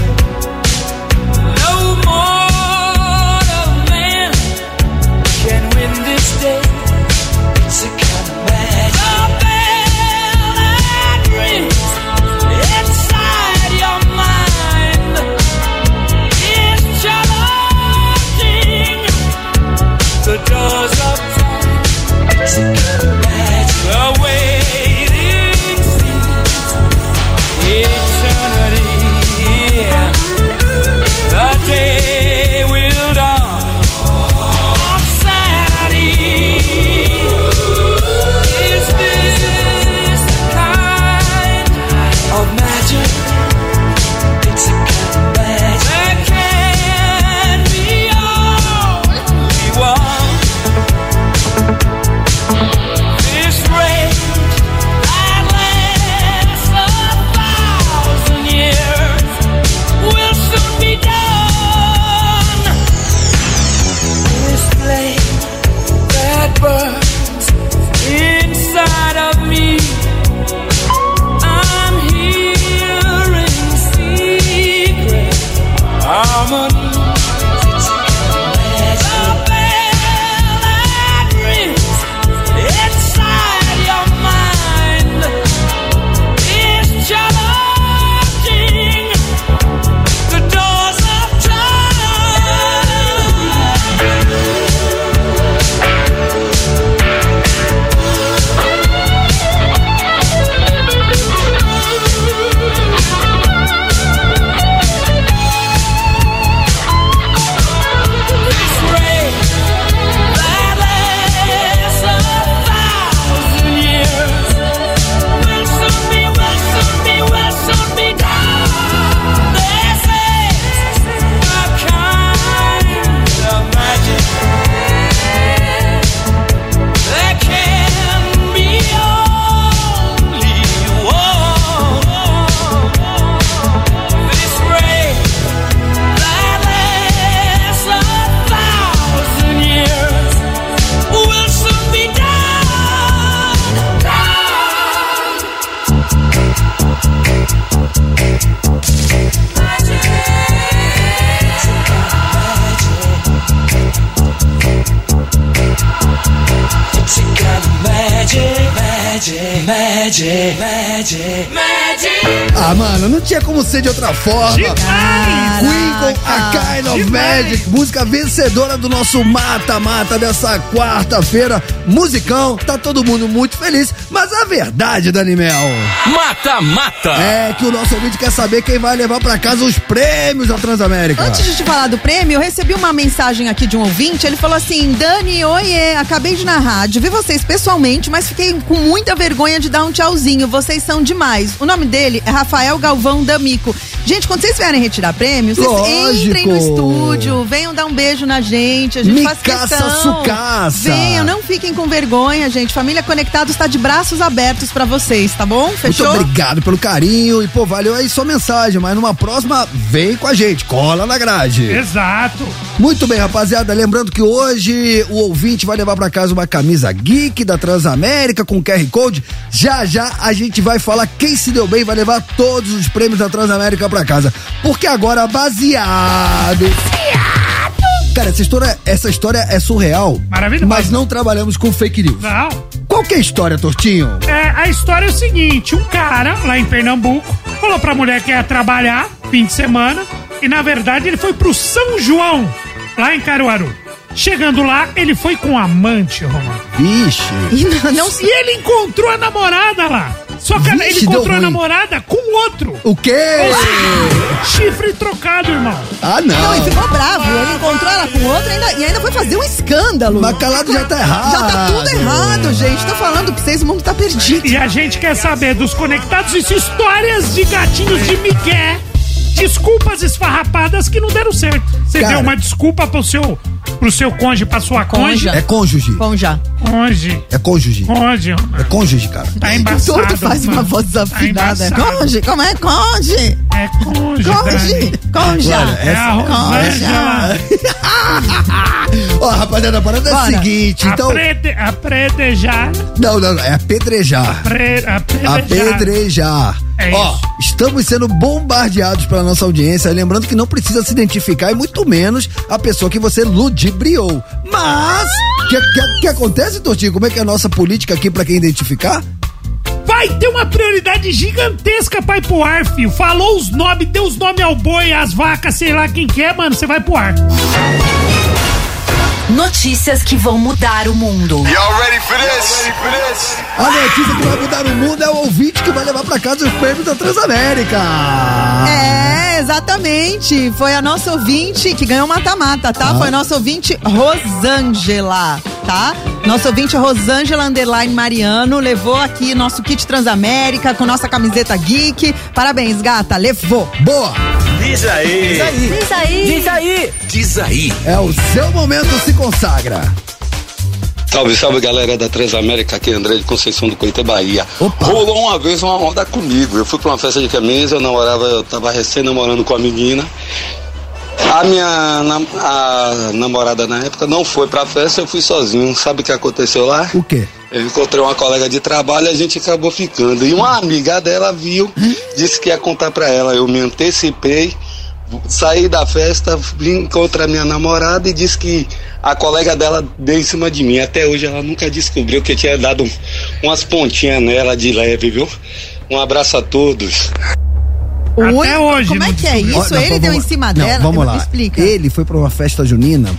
Do nosso mata-mata dessa quarta-feira. Musicão, tá todo mundo muito feliz, mas a verdade, Dani Mel, Mata Mata. é que o nosso ouvinte quer saber quem vai levar pra casa os prêmios da Transamérica. Antes de te falar do prêmio, eu recebi uma mensagem aqui de um ouvinte. Ele falou assim: Dani, oiê, acabei de ir na rádio, vi vocês pessoalmente, mas fiquei com muita vergonha de dar um tchauzinho. Vocês são demais. O nome dele é Rafael Galvão D'Amico. Gente, quando vocês vierem retirar prêmios, vocês Lógico. entrem no estúdio, venham dar um beijo na gente. A gente Me faz caça, questão. sucaça. Venham, não fiquem com vergonha, gente. Família Conectados está de braços abertos pra vocês, tá bom? Muito Fechou? obrigado pelo carinho e, pô, valeu aí sua mensagem, mas numa próxima, vem com a gente, cola na grade. Exato. Muito bem, rapaziada. Lembrando que hoje o ouvinte vai levar pra casa uma camisa geek da Transamérica com QR Code. Já já a gente vai falar quem se deu bem vai levar todos os prêmios da Transamérica pra casa. Porque agora, baseado. Cara, essa história, essa história é surreal. Maravilhoso. Mas não trabalhamos com fake news. Não. Qual que é a história, Tortinho? É, a história é o seguinte: um cara lá em Pernambuco falou pra mulher que ia trabalhar fim de semana e na verdade ele foi pro São João, lá em Caruaru. Chegando lá, ele foi com amante, Romano. Vixe. E não, não E ele encontrou a namorada lá. Só que Vixe, ele encontrou a namorada com outro. O quê? Chifre trocado, irmão. Ah, Não, não. e ficou bravo. Ele encontrou ela com outra e ainda, e ainda foi fazer um escândalo. Mas calado já tá errado. Já tá tudo errado, gente. Tô falando pra vocês, o mundo tá perdido. E a gente quer saber dos conectados isso, histórias de gatinhos de Miguel. Desculpas esfarrapadas que não deram certo. Você Cara. deu uma desculpa pro seu, pro seu cônjuge, pra sua cônjuge. É cônjuge. Bom, Cônjuge. É cônjuge. Cônjuge. É cônjuge, cara. Tá embaçado. Tudo faz uma mano. voz desafinada. Tá embaçado. Conge, como é conge? É cônjuge. Conge, Dani. conja. É a Rosângela. Ó, rapaziada, a parada é a Bora. seguinte, então. Aprede, apredejar. Não, não, não, é apedrejar. Pre, apredejar. Apedrejar. É Ó, isso. estamos sendo bombardeados pela nossa audiência, lembrando que não precisa se identificar e muito menos a pessoa que você ludibriou. Mas, o que, que, que acontece, Tortinho? Como é que é a nossa política aqui pra quem identificar? Vai ter uma prioridade gigantesca pra ir pro ar, filho. Falou os nomes, deu os nomes ao boi, às vacas, sei lá quem que é, mano. Você vai pro ar. Notícias que vão mudar o mundo. A notícia que vai mudar o mundo é o ouvinte que vai levar pra casa os prêmios da Transamérica. É, exatamente. Foi a nossa ouvinte que ganhou mata-mata, tá? Foi a nossa ouvinte Rosângela, tá? Nossa ouvinte Rosângela Underline Mariano levou aqui nosso kit Transamérica com nossa camiseta geek. Parabéns, gata, levou. Boa! Diz aí. Diz aí. Diz aí. Diz aí. É o seu momento se consagra. Salve, salve galera da Transamérica, aqui é André de Conceição do Coité, Bahia. Opa. Rolou uma vez uma onda comigo. Eu fui pra uma festa de camisa, eu namorava, eu tava recém namorando com a menina. A minha nam- a namorada na época não foi pra festa, eu fui sozinho. Sabe o que aconteceu lá? O quê? Eu encontrei uma colega de trabalho e a gente acabou ficando. E uma amiga dela viu, disse que ia contar pra ela. Eu me antecipei, saí da festa, vim contra a minha namorada e disse que a colega dela deu em cima de mim. Até hoje ela nunca descobriu que eu tinha dado um- umas pontinhas nela de leve, viu? Um abraço a todos. Até hoje Como é que é isso? Não, Ele deu em vamos- cima não, dela? Vamos lá. Me explica. Ele foi pra uma festa junina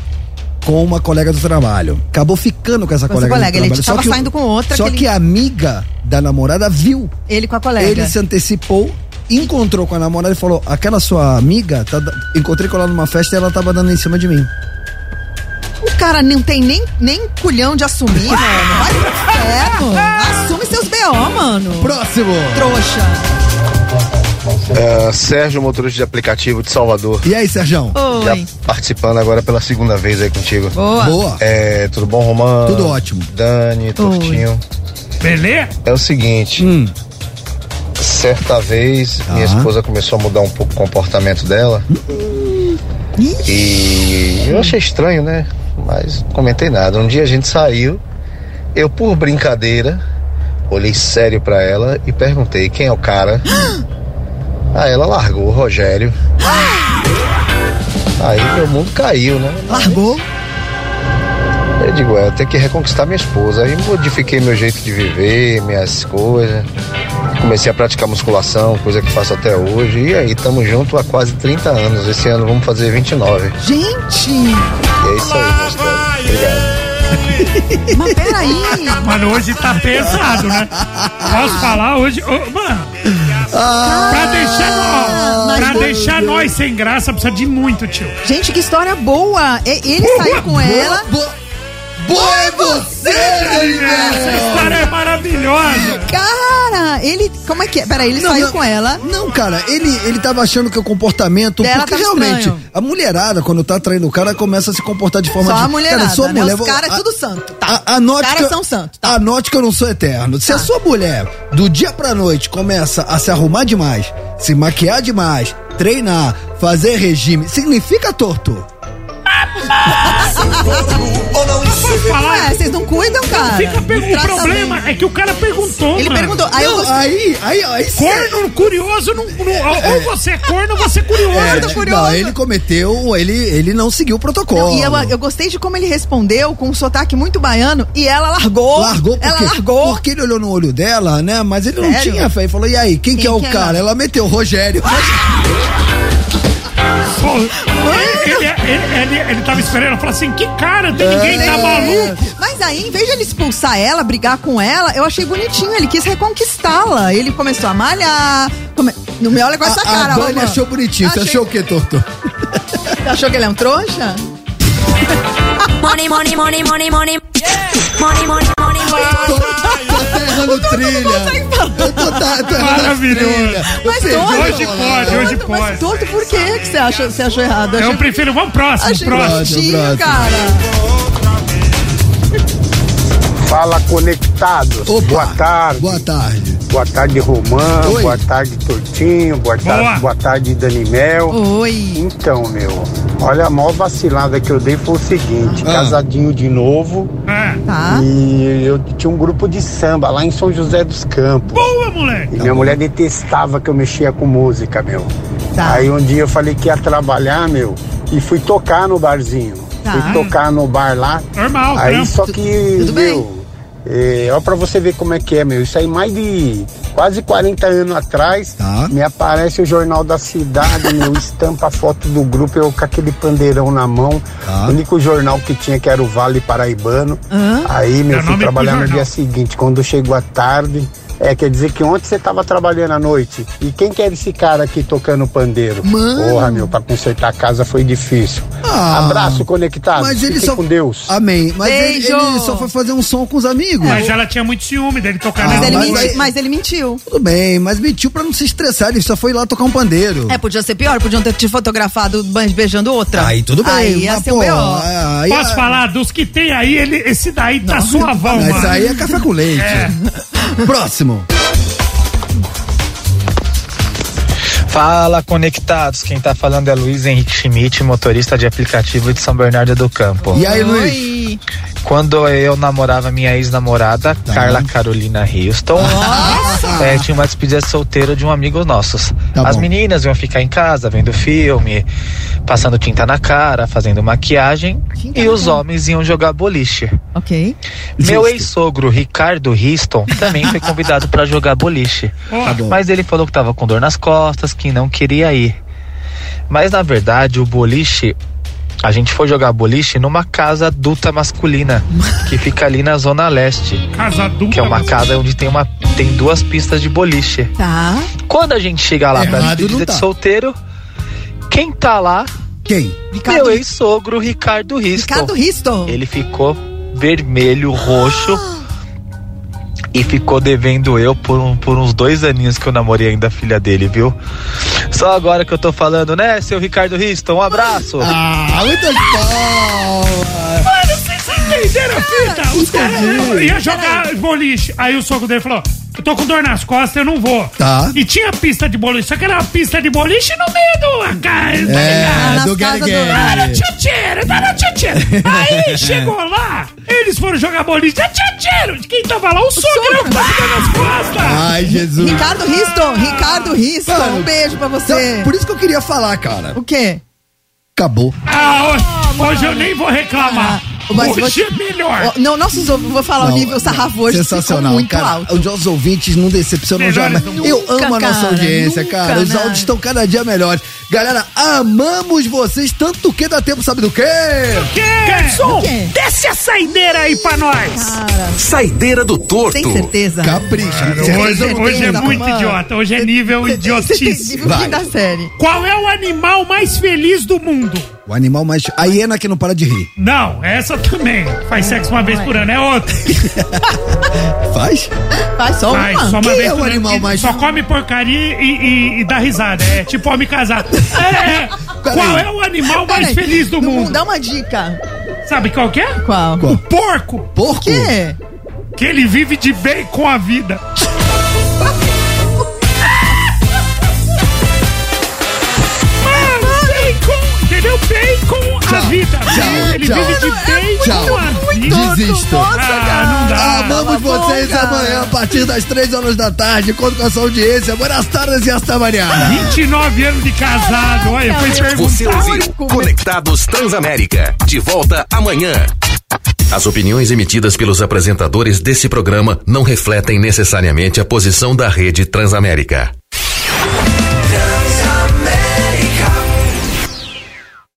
com uma colega do trabalho. Acabou ficando com essa Com colega, colega, do ele trabalho. tava Só que o- saindo com outra Só que que, a amiga da namorada viu. Ele com a colega. Ele se antecipou, encontrou com a namorada e falou: aquela sua amiga, tá encontrei com ela numa festa e ela tava dando em cima de mim. O cara não tem nem, nem culhão de assumir, *laughs* mano. Vai pro inferno. Assume seus BO, mano. Próximo! Trouxa. É, Sérgio, motorista de aplicativo de Salvador. E aí? Já Oi. participando agora pela segunda vez aí contigo. Boa. Boa. É, tudo bom, Romano? Tudo ótimo. Dani, Tortinho. Beleza? É o seguinte, Hum. Certa vez minha Ah. esposa começou a mudar um pouco o comportamento dela. E eu achei estranho, né? Mas não comentei nada. Um dia a gente saiu, eu por brincadeira, olhei sério pra ela e perguntei quem é o cara. *gasps* Aí ela largou o Rogério. *gasps* Aí meu mundo caiu, né? Largou? Eu digo, é, eu tenho que reconquistar minha esposa. Aí modifiquei meu jeito de viver, minhas coisas. Comecei a praticar musculação, coisa que faço até hoje. E aí, estamos juntos há quase 30 anos. Esse ano vamos fazer 29. Gente! E é isso aí, minha história. Obrigado. Mas peraí! *laughs* Mano, hoje tá pesado, né? Posso falar hoje? Ô, mano, pra deixar, pra deixar nós sem graça, precisa de muito, tio. Gente, que história boa! Ele saiu com ela. Boa é você, Essa história é maravilhosa. Cara, ele. Como é que é? Peraí, ele Não, saiu não. com ela. Não, cara, ele, ele tava achando que o comportamento. Dela porque realmente, estranho. a mulherada, quando tá traindo o cara, começa a se comportar de forma Só de. a mulherada, cara, sua né? mulher. Os caras é tudo santo. Tá. A, anote Os caras são santos. Tá. Anote que eu não sou eterno. Se a sua mulher, do dia pra noite, começa a se arrumar demais, se maquiar demais, treinar, fazer regime, significa torto. Falar? Vocês não cuidam, cara. Fica O problema é que o cara perguntou. Ele mano. perguntou. Aí eu Não, gostei. aí, aí, aí. cê- Corno curioso, não, não- ou você é corno ou você é curioso. É, tô curioso. não, ele cometeu, ele, ele não seguiu o protocolo. E eu, eu gostei de como ele respondeu com um sotaque muito baiano e ela largou. Largou porque, Ela largou. porque ele olhou no olho dela, né? Mas ele não Sério? tinha fé. E falou: e aí, quem, que é o que é? cara? Ela meteu Rogério. Pô, *laughs* ele, ele, ele, ele, ele tava esperando, ela falou assim: que cara, tem ninguém, tá maluco? Mas aí, em vez de ele expulsar ela, brigar com ela, eu achei bonitinho. Ele quis reconquistá-la. Ele começou a malhar. Come... Não me olha com essa a, cara, a Romã. achou bonitinho. Você Achei- achou o quê, Torto? Você *laughs* achou que ele é um trouxa? Money, money, money, money, money. Money, *laughs* money, money, money. Tô tá errando trilha. Eu tô, tá, tô errando Maravilhoso. trilha. Mas a Hoje pode, hoje Torto, Mas pode. torto, por que você achou, você achou errado? Eu achei, prefiro, vamos próximo, achei próximo. bonitinho, Próximo, cara. Fala conectados. Opa. Boa tarde. Boa tarde. Boa tarde, Romã. Oi. Boa tarde, Tortinho. Boa tarde, Boa. boa tarde, Danimel. Oi. Então, meu, olha a maior vacilada que eu dei foi o seguinte: Ah. casadinho de novo. É. Tá. E eu tinha um grupo de samba lá em São José dos Campos. Boa, moleque. E minha mulher detestava que eu mexia com música, meu. Tá. Aí um dia eu falei que ia trabalhar, meu, e fui tocar no barzinho. Tá. Fui tocar no bar lá. Normal, Aí trampo. só que, tudo bem. meu, é, olha pra você ver como é que é, meu. Isso aí mais de quase 40 anos atrás, Tá. me aparece o Jornal da Cidade, meu, *laughs* estampa a foto do grupo, eu com aquele pandeirão na mão. Tá. O único jornal que tinha que era o Vale Paraibano. Hã? Aí, meu, É fui trabalhar no dia seguinte, quando chegou a tarde. É, quer dizer que ontem você tava trabalhando à noite. E quem que era esse cara aqui tocando pandeiro? Mano. Porra, meu, pra consertar a casa foi difícil. Ah. Abraço conectado. Mas ele Fique só. com Deus. Amém. Mas ele, ele só foi fazer um som com os amigos. Mas ela tinha muito ciúme dele tocar Ah, Mas, nela. ele mas mentiu, aí- mas ele mentiu. Tudo bem, mas mentiu pra não se estressar. Ele só foi lá tocar um pandeiro. É, podia ser pior, podiam ter te fotografado be- beijando outra. Aí tudo bem. Aí ia mas, ser o B.O. aí- Posso falar? Dos que tem aí, ele, esse daí tá suavão, Mas mano. aí é café com leite. É. Próximo. Fala, conectados. Quem tá falando é Luiz Henrique Schmidt, motorista de aplicativo de São Bernardo do Campo. E aí, Luiz? Quando eu namorava minha ex-namorada, Tá. Carla Carolina Houston, é, tinha uma despedida solteira de um amigo nossos. Tá As bom. meninas iam ficar em casa vendo filme, passando tinta na cara, fazendo maquiagem, Tinta e os cara. homens iam jogar boliche. Ok. Meu ex-sogro, Ricardo Riston, também foi convidado para jogar boliche. Tá bom. Mas ele falou que tava com dor nas costas, que não queria ir. Mas na verdade, o boliche. A gente foi jogar boliche numa casa adulta masculina, que fica ali na Zona Leste. Casa adulta. Que é uma casa onde tem, uma, tem duas pistas de boliche. Tá. Quando a gente chega lá pra Errado despedida tá. de solteiro, quem tá lá? Quem? Ricardo, Meu ex-sogro, Ricardo Riston. Ricardo Risto. Ele ficou vermelho, roxo. E ficou devendo eu por, um- por uns dois aninhos que eu namorei ainda a filha dele, viu? Só agora que eu tô falando, né, seu Ricardo Riston? Um abraço! Ah, muitas palmas. Entenderam a fita? Os caras iam jogar boliche. Aí o sogro dele falou: Eu tô com dor nas costas, eu não vou. Tá. E tinha pista de boliche, só que era uma pista de boliche no meio do. Tá ligado? É, nas do Tá Gary. tchutcheiro, tá no tchutcheiro. Aí chegou lá, eles foram jogar boliche, tá tchutcheiro. Quem tava lá? O sogrão que tá ficando nas costas. Ai, Jesus. Ricardo Risto. Ricardo Risto. Mano, Um beijo pra Então, você. por isso que eu queria falar, cara. O quê? Acabou. Ah, ô, Hoje eu nem vou reclamar. Mas Hoje vou- é melhor. Não, nossos ouvintes, vou falar Não, o nível sarrafo hoje ficou Sensacional, muito cara. alto. Os nossos ouvintes não decepcionam jamais. do. Eu amo a nossa cara, audiência, nunca, cara. Os né? áudios estão cada dia melhores. Galera, amamos vocês, tanto que dá tempo, sabe do quê? Garçom, O quê? desce a saideira aí pra nós. Cara, Saideira do torto. tem certeza? Capricha. Cara, certeza hoje, hoje é muito mano. idiota. Hoje é nível idiotice. nível da série. Qual é o animal mais feliz do mundo? O animal mais. A hiena que não para de rir. Não, essa também. Faz sexo uma vez por ano, é outra. *laughs* Faz? Faz só Faz, uma. só uma Quem vez é o por ano. animal mais- Só come porcaria e, e- e dá risada. É tipo homem casado. É, é. *laughs* Qual é o animal mais Peraí, feliz do mundo? Dá uma dica. Sabe qual que é? Qual? Qual? O porco. Porco? quê? Que ele vive de bem com a vida. *laughs* entendeu? Bem com a Tchau, vida. tchau, ele tchau. vive de bem Tchau. com a vida. Desisto. Nossa, Ah, cara. não dá. Amamos vocês amanhã a partir das 3 horas da tarde. Conto com a sua audiência. Boas tardes e hasta amanhã. 29 anos de casado. Olha, foi Você perguntar. ouviu Conectados Transamérica. De volta amanhã. As opiniões emitidas pelos apresentadores desse programa não refletem necessariamente a posição da rede Transamérica.